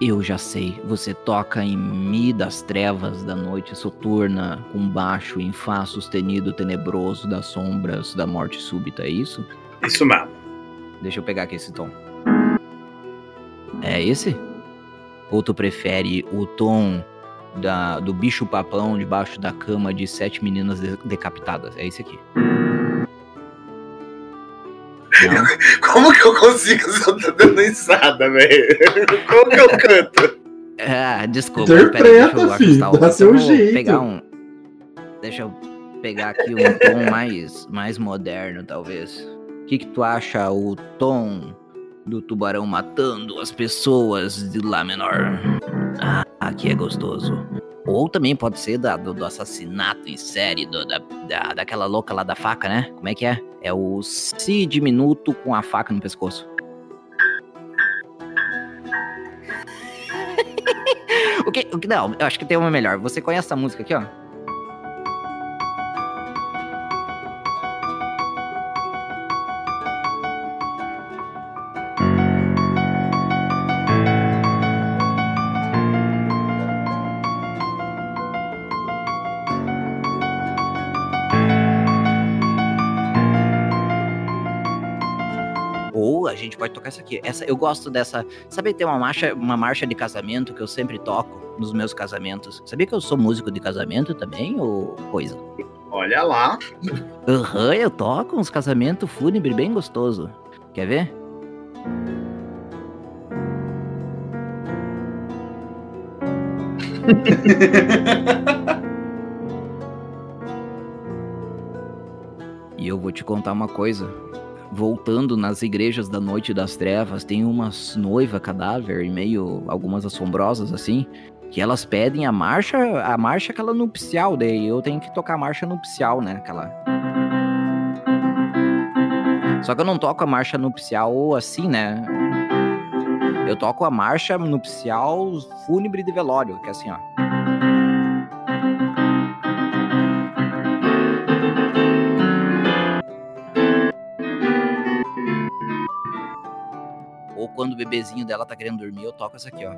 Eu já sei, você toca em Mi das trevas da noite soturna, com baixo em Fá sustenido tenebroso das sombras da morte súbita, é isso? Isso mesmo. Deixa eu pegar aqui esse tom. É esse? Ou tu prefere o tom da, do bicho papão debaixo da cama de sete meninas de- decapitadas? É esse aqui. Não? Como que eu consigo se eu tô dando risada, velho? Como que eu canto? Ah, desculpa. Interpreta, peraí, deixa eu filho, dá seu Eu vou jeito. Pegar um, deixa eu pegar aqui um tom mais, mais moderno, talvez. O que, que tu acha o tom do tubarão matando as pessoas de lá menor? Ah, aqui é gostoso. Ou também pode ser da- do, do assassinato em série do- da, da, daquela louca lá da faca, né? Como é que é? É o si diminuto com a faca no pescoço. o que, o que? Não, eu acho que tem uma melhor. Você conhece essa música aqui, ó? Tocar essa aqui. Essa, eu gosto dessa. Sabe, tem uma marcha, uma marcha de casamento que eu sempre toco nos meus casamentos. Sabia que eu sou músico de casamento também, ou coisa? Olha lá. Aham, eu toco uns casamentos fúnebre bem gostoso. Quer ver? E eu vou te contar uma coisa. Voltando nas igrejas da noite das trevas, tem umas noiva cadáver e meio algumas assombrosas assim, que elas pedem a marcha, a marcha aquela nupcial, daí eu tenho que tocar a marcha nupcial, né, aquela Só que eu não toco a marcha nupcial assim, né? Eu toco a marcha nupcial fúnebre de velório, que é assim, ó. Ou quando o bebezinho dela tá querendo dormir, eu toco essa aqui, ó.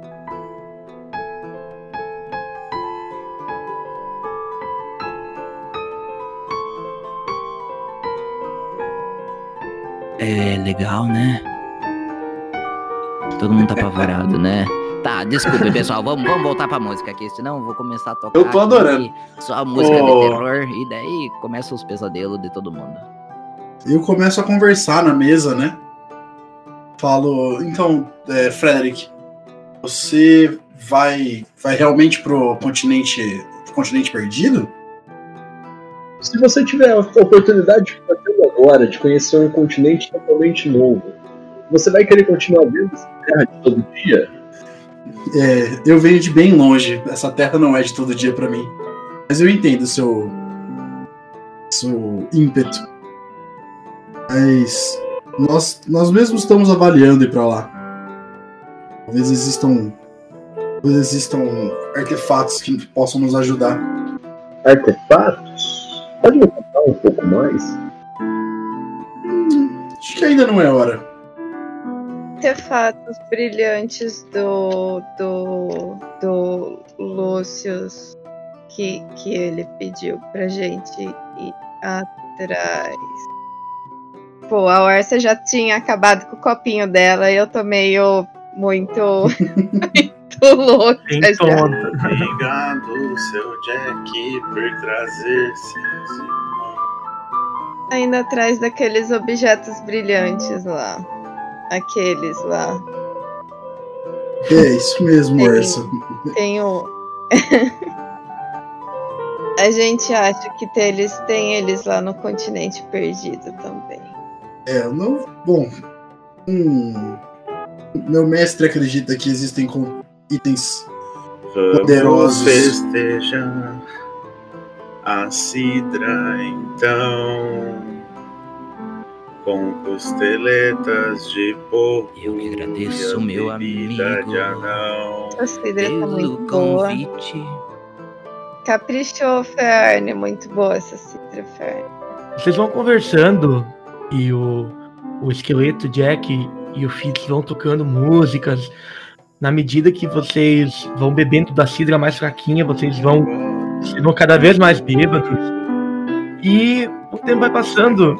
É legal, né? Todo mundo tá apavorado, né? Tá, desculpe, pessoal. Vamos, vamos voltar pra música aqui, senão eu vou começar a tocar. Eu tô adorando. Só música Oh. de terror, e daí começam os pesadelos de todo mundo. Eu começo a conversar na mesa, né? Falo, então, é, Frederick, você vai, vai realmente pro continente, pro continente perdido? Se você tiver a oportunidade de fazer agora, de conhecer um continente totalmente novo, você vai querer continuar vendo essa terra de todo dia? É, eu venho de bem longe. Essa terra não é de todo dia pra mim. Mas eu entendo o seu, seu ímpeto. Mas nós, nós mesmos estamos avaliando ir pra lá. Talvez existam, talvez existam artefatos que possam nos ajudar. Artefatos? Pode me contar um pouco mais? Acho que ainda não é hora. Artefatos brilhantes do. do. do Lúcius que, que ele pediu pra gente ir atrás. Pô, a Orsa já tinha acabado com o copinho dela e eu tô meio muito. muito louca Tem. Obrigado, seu Jack, por trazer seus irmãos. Ainda atrás daqueles objetos brilhantes lá. Aqueles lá. É isso mesmo, Sim. Orsa. Tem um. A gente acha que tem eles, tem eles lá no continente perdido também. É, eu não. Bom. Hum, meu mestre acredita que existem com itens Vamos Poderosos. festejar a cidra então com costeletas de porco Eu que agradeço, meu amigo. de anão. A cidra tá Pelo muito boa. convite. Caprichou, Ferne. Muito boa essa cidra, Ferne. Vocês vão conversando e o, o esqueleto Jack e o Fitz vão tocando músicas. Na medida que vocês vão bebendo da cidra mais fraquinha, vocês vão, vocês vão cada vez mais bêbados. E o tempo vai passando.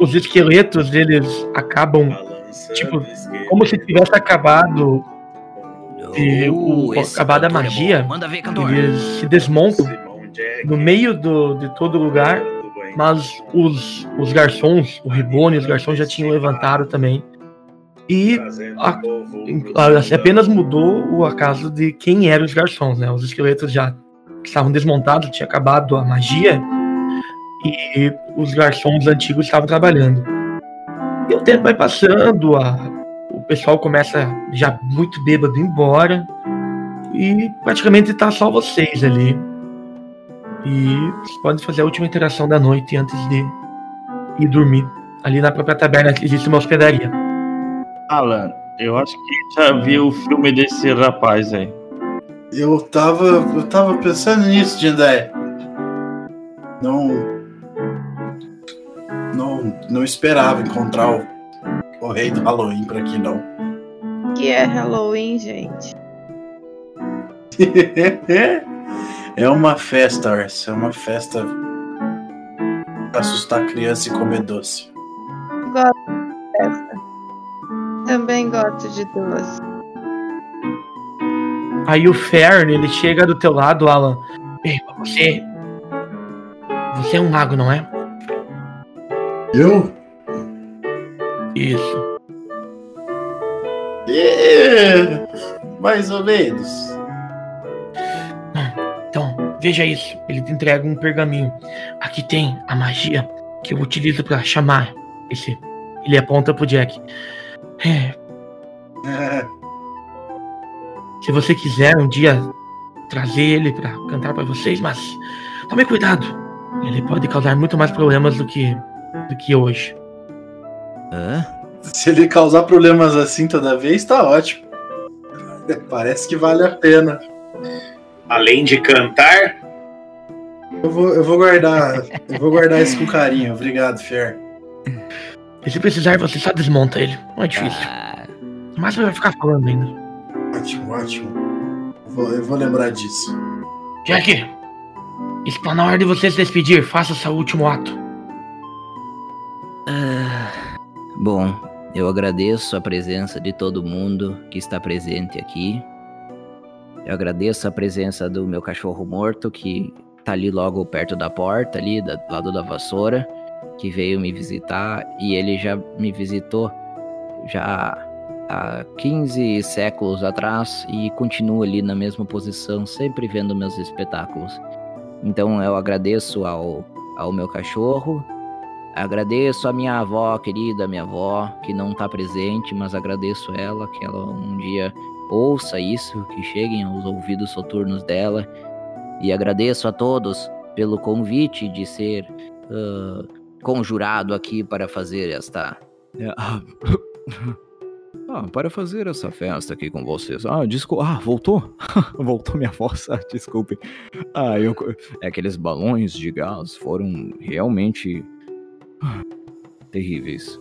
Os esqueletos, eles acabam tipo, como se tivesse acabado e o- Oh, esse acabar da cantor é magia, eles se desmontam no meio do, de todo lugar, mas os, os garçons, o Ribone e os garçons já tinham levantado também. E a- a- assim, apenas mudou o acaso de quem eram os garçons, né? Os esqueletos já estavam desmontados, tinha acabado a magia e os garçons antigos estavam trabalhando. E o tempo vai passando, a- o pessoal começa já muito bêbado embora e praticamente tá só vocês ali. E vocês podem fazer a última interação da noite antes de ir dormir. Ali na própria taberna existe uma hospedaria. Alan, eu acho que já vi o filme desse rapaz aí. Eu tava. Eu tava pensando nisso, Jindai. Não. Não, não esperava encontrar o, o rei do Halloween por aqui, não. Que é Halloween, gente. é uma festa, Arce. É uma festa pra assustar criança e comer doce. Festa. Também gosto de doce. Aí o Fern, ele chega do teu lado, Alan. Ei, você. Você é um mago, não é? Eu? Isso. É, mais ou menos. Veja isso. Ele te entrega um pergaminho. Aqui tem a magia que eu utilizo pra chamar Esse, ele aponta pro Jack. É, É, se você quiser um dia trazer ele pra cantar pra vocês, mas tome cuidado. Ele pode causar muito mais problemas do que do que hoje. Hã? se ele causar problemas assim toda vez, tá ótimo. Parece que vale a pena. Além de cantar, Eu vou, eu vou guardar. Eu vou guardar isso com carinho. Obrigado, Fer. E se precisar, você só desmonta ele. Não é difícil. Ah, Mas você vai ficar falando ainda. Ótimo, ótimo. Vou- eu vou lembrar disso. Jack, está na hora de você se despedir. Faça seu último ato. ah, bom, eu agradeço a presença de todo mundo que está presente aqui. Eu agradeço a presença do meu cachorro morto, que tá ali logo perto da porta, ali, do lado da vassoura, que veio me visitar e ele já me visitou já há 15 séculos atrás e continua ali na mesma posição, sempre vendo meus espetáculos. Então eu agradeço ao, ao meu cachorro, agradeço a minha avó querida, minha avó, que não tá presente, mas agradeço ela, que ela um dia ouça isso, que cheguem aos ouvidos soturnos dela. E agradeço a todos pelo convite de ser ah, conjurado aqui para fazer esta. Ah, para fazer essa festa aqui com vocês. Ah, desculpa. Ah, voltou? voltou minha voz. Ah, desculpem. Ah, eu. É aqueles balões de gás foram realmente. ah, terríveis.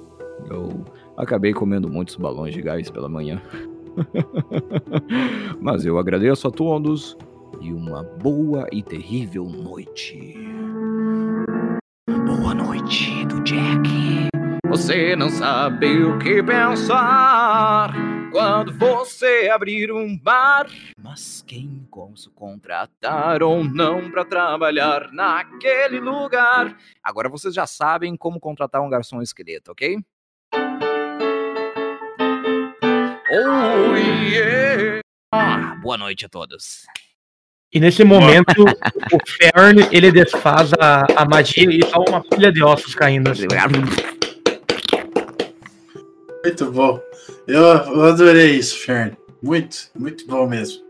Eu acabei comendo muitos balões de gás pela manhã. Mas eu agradeço a todos e uma boa e terrível noite. Boa noite do Jack. Você não sabe o que pensar quando você abrir um bar. Mas quem posso contratar ou não para trabalhar naquele lugar? Agora vocês já sabem como contratar um garçom esqueleto, ok? Oh yeah! Ah, boa noite a todos. E nesse momento, o Fern, ele desfaz a, a magia e só uma pilha de ossos caindo. assim. Muito bom. Eu, eu adorei isso, Fern. Muito, muito bom mesmo.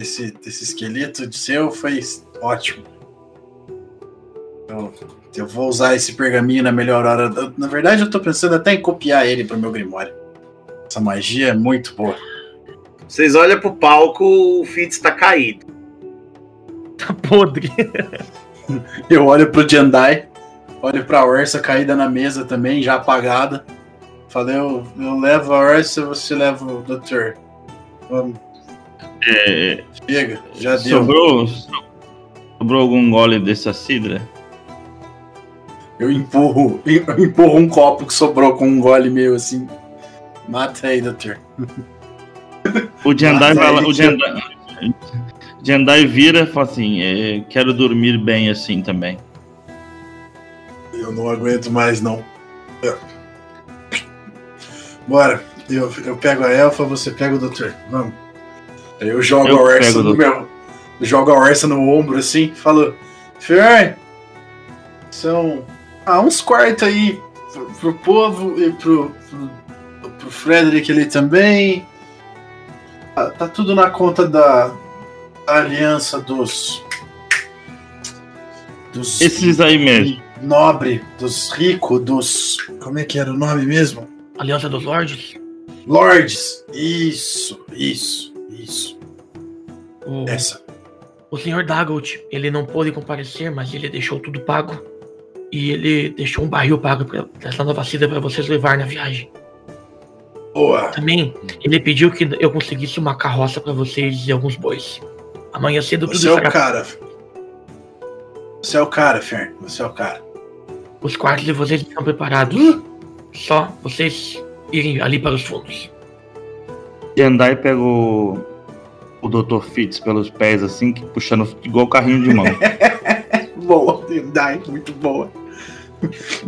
Esse, esse esqueleto de seu foi ótimo. Eu, eu vou usar esse pergaminho na melhor hora. Eu- na verdade, eu tô pensando até em copiar ele pro meu Grimório. Essa magia é muito boa. vocês olham pro palco, o Fitz tá caído. Tá podre. Eu olho pro Jandai, olho pra Orsa caída na mesa também, já apagada. Falei, eu, eu levo a Orsa, você leva o doutor. Vamos, É, chega, já deu. sobrou, sobrou algum gole dessa cidra? Eu empurro, eu empurro um copo que sobrou com um gole meio assim. Mata aí, doutor. O Jandai vai lá, o Jandai vira e fala assim: é, quero dormir bem assim também. Eu não aguento mais, não. Bora. Eu, eu pego a elfa, você pega o doutor. Vamos. Aí eu jogo Eu a Orsa no meu. Jogo a Orsa no ombro assim, falo. Fer, são ah, uns quartos aí pro, pro povo e pro, pro, pro Frederick ali também. Tá, tá tudo na conta da, da aliança dos. Dos Esses aí mesmo. nobre, dos ricos, dos. Como é que era o nome mesmo? Aliança dos Lords. Lords. Isso, isso, isso. O, Essa. o senhor Dagolt, ele não pôde comparecer, mas ele deixou tudo pago. E ele deixou um barril pago pra, dessa nova cidra pra vocês levar na viagem. Boa. Também, ele pediu que eu conseguisse uma carroça pra vocês e alguns bois. Amanhã cedo tudo Você é o cara. Você é o cara, Fern. Você é o cara. Os quartos de vocês estão preparados. Só vocês irem ali para os fundos. Jandai pega o, o Dr. Fitz pelos pés assim, que puxando igual carrinho de mão. Boa, Dai, muito boa.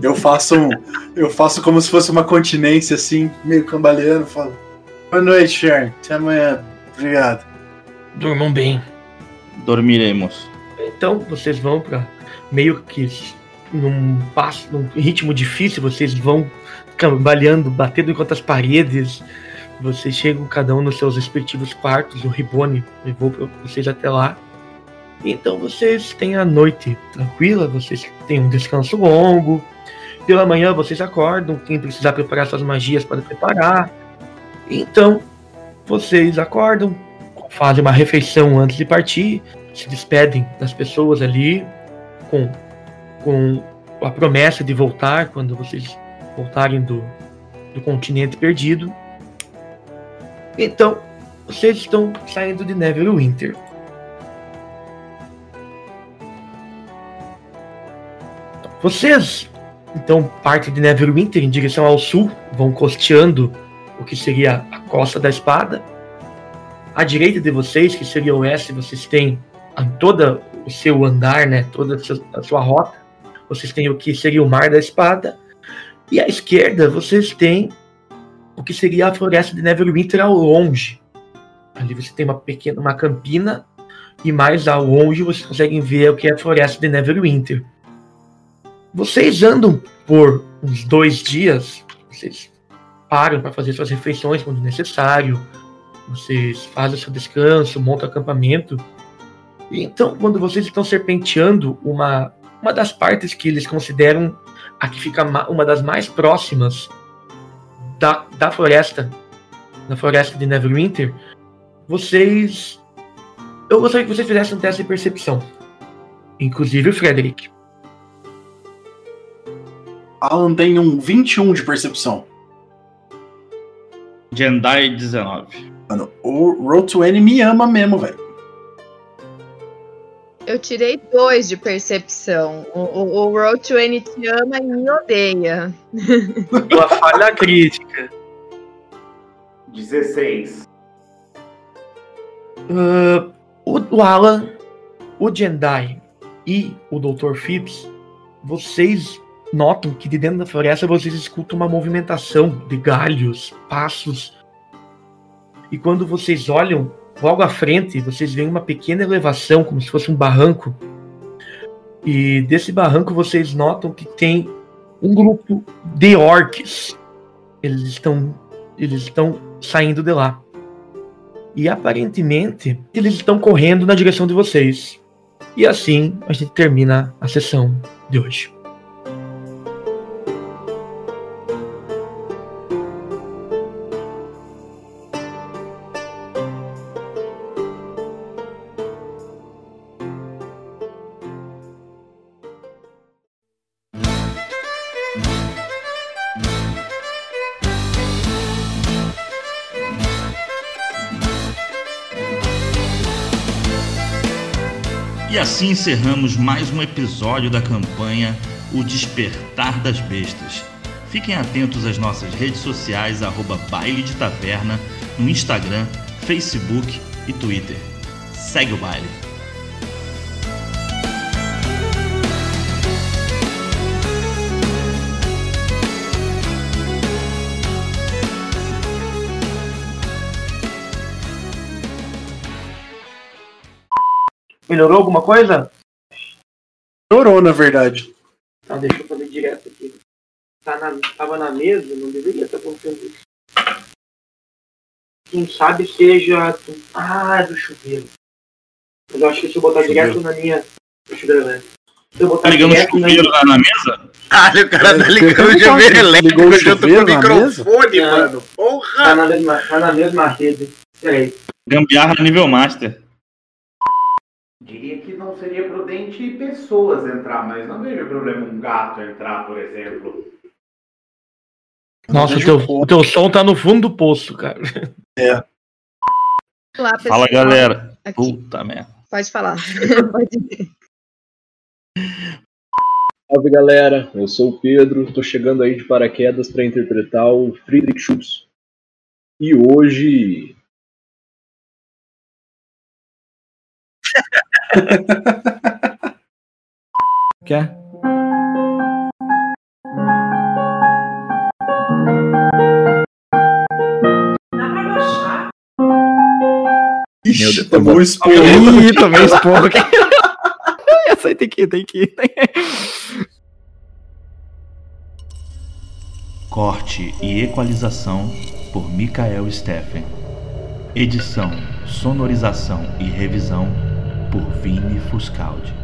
Eu faço um, eu faço como se fosse uma continência assim, meio cambaleando, falo. Boa noite, Fern. Até amanhã. Obrigado. Durmam bem. Dormiremos. Então vocês vão para meio que num passo, num ritmo difícil, vocês vão cambaleando, batendo contra as paredes. Vocês chegam cada um nos seus respectivos quartos. O Ribone levou pra vocês até lá. Então vocês têm a noite tranquila, vocês têm um descanso longo. Pela manhã vocês acordam, quem precisar preparar suas magias pode preparar. Então vocês acordam, fazem uma refeição antes de partir, se despedem das pessoas ali com, com a promessa de voltar quando vocês voltarem do, do continente perdido. Então, vocês estão saindo de Neverwinter. Vocês, então, partem de Neverwinter em direção ao sul, vão costeando o que seria a costa da espada. À direita de vocês, que seria o oeste, vocês têm todo o seu andar, né, toda a sua, a sua rota, vocês têm o que seria o Mar da Espada. E à esquerda, vocês têm o que seria a floresta de Neverwinter ao longe. Ali você tem uma pequena uma campina e mais ao longe vocês conseguem ver o que é a floresta de Neverwinter. Vocês andam por uns dois dias, vocês param para fazer suas refeições quando necessário, vocês fazem seu descanso, montam acampamento. E então, quando vocês estão serpenteando uma, uma das partes que eles consideram a que fica uma das mais próximas da, da floresta, da floresta de Neverwinter, vocês. Eu gostaria que vocês fizessem um teste de percepção. Inclusive o Frederick. Alan tem um 21 de percepção. Jendai 19. Mano, o Road to N me ama mesmo, velho. Eu tirei dois de percepção. O, o, o Road to N te ama e me odeia. Uma falha crítica. 16. Uh, o, o Alan, o Jendai e o Dr. Phipps, vocês notam que de dentro da floresta vocês escutam uma movimentação de galhos, passos. E quando vocês olham logo à frente, vocês veem uma pequena elevação, como se fosse um barranco. E desse barranco vocês notam que tem um grupo de orcs. Eles estão eles estão saindo de lá. E aparentemente eles estão correndo na direção de vocês. E assim a gente termina a sessão de hoje. Assim encerramos mais um episódio da campanha O Despertar das Bestas. Fiquem atentos às nossas redes sociais, arroba Baile de Taverna, no Instagram, Facebook e Twitter. Segue o baile. Melhorou alguma coisa? Chorou, na verdade. Tá, deixa eu fazer direto aqui. Tá na, tava na mesa, não deveria estar acontecendo isso. Quem sabe seja. Ah, é do chuveiro. Mas eu acho que se eu botar direto na minha. Do chuveiro, né? Se eu botar Tá ligando o na chuveiro lá na mesa? Caralho, o cara tá ligando o Ligou chuveiro o elétrico junto com chuveiro o na microfone, mano. Porra! Tá na mesma, tá na mesma rede. Peraí. Gambiarra nível master. Diria que não seria prudente pessoas entrar, mas não vejo problema um gato entrar, por exemplo. Nossa, o teu, o teu som tá no fundo do poço, cara. Olá, pessoal. Fala, galera. Aqui. Puta merda. Pode falar. Pode. Salve galera, eu sou o Pedro, tô chegando aí de paraquedas para interpretar o Friedrich Schultz. E hoje. Quer? Ixi, Meu Deus, tomou um esporro. Ih, tomei esporro aqui. Essa aí tem que ir, tem que ir. Corte e equalização por Michael Steffen. Edição, sonorização e revisão por Vini Fuscaldi.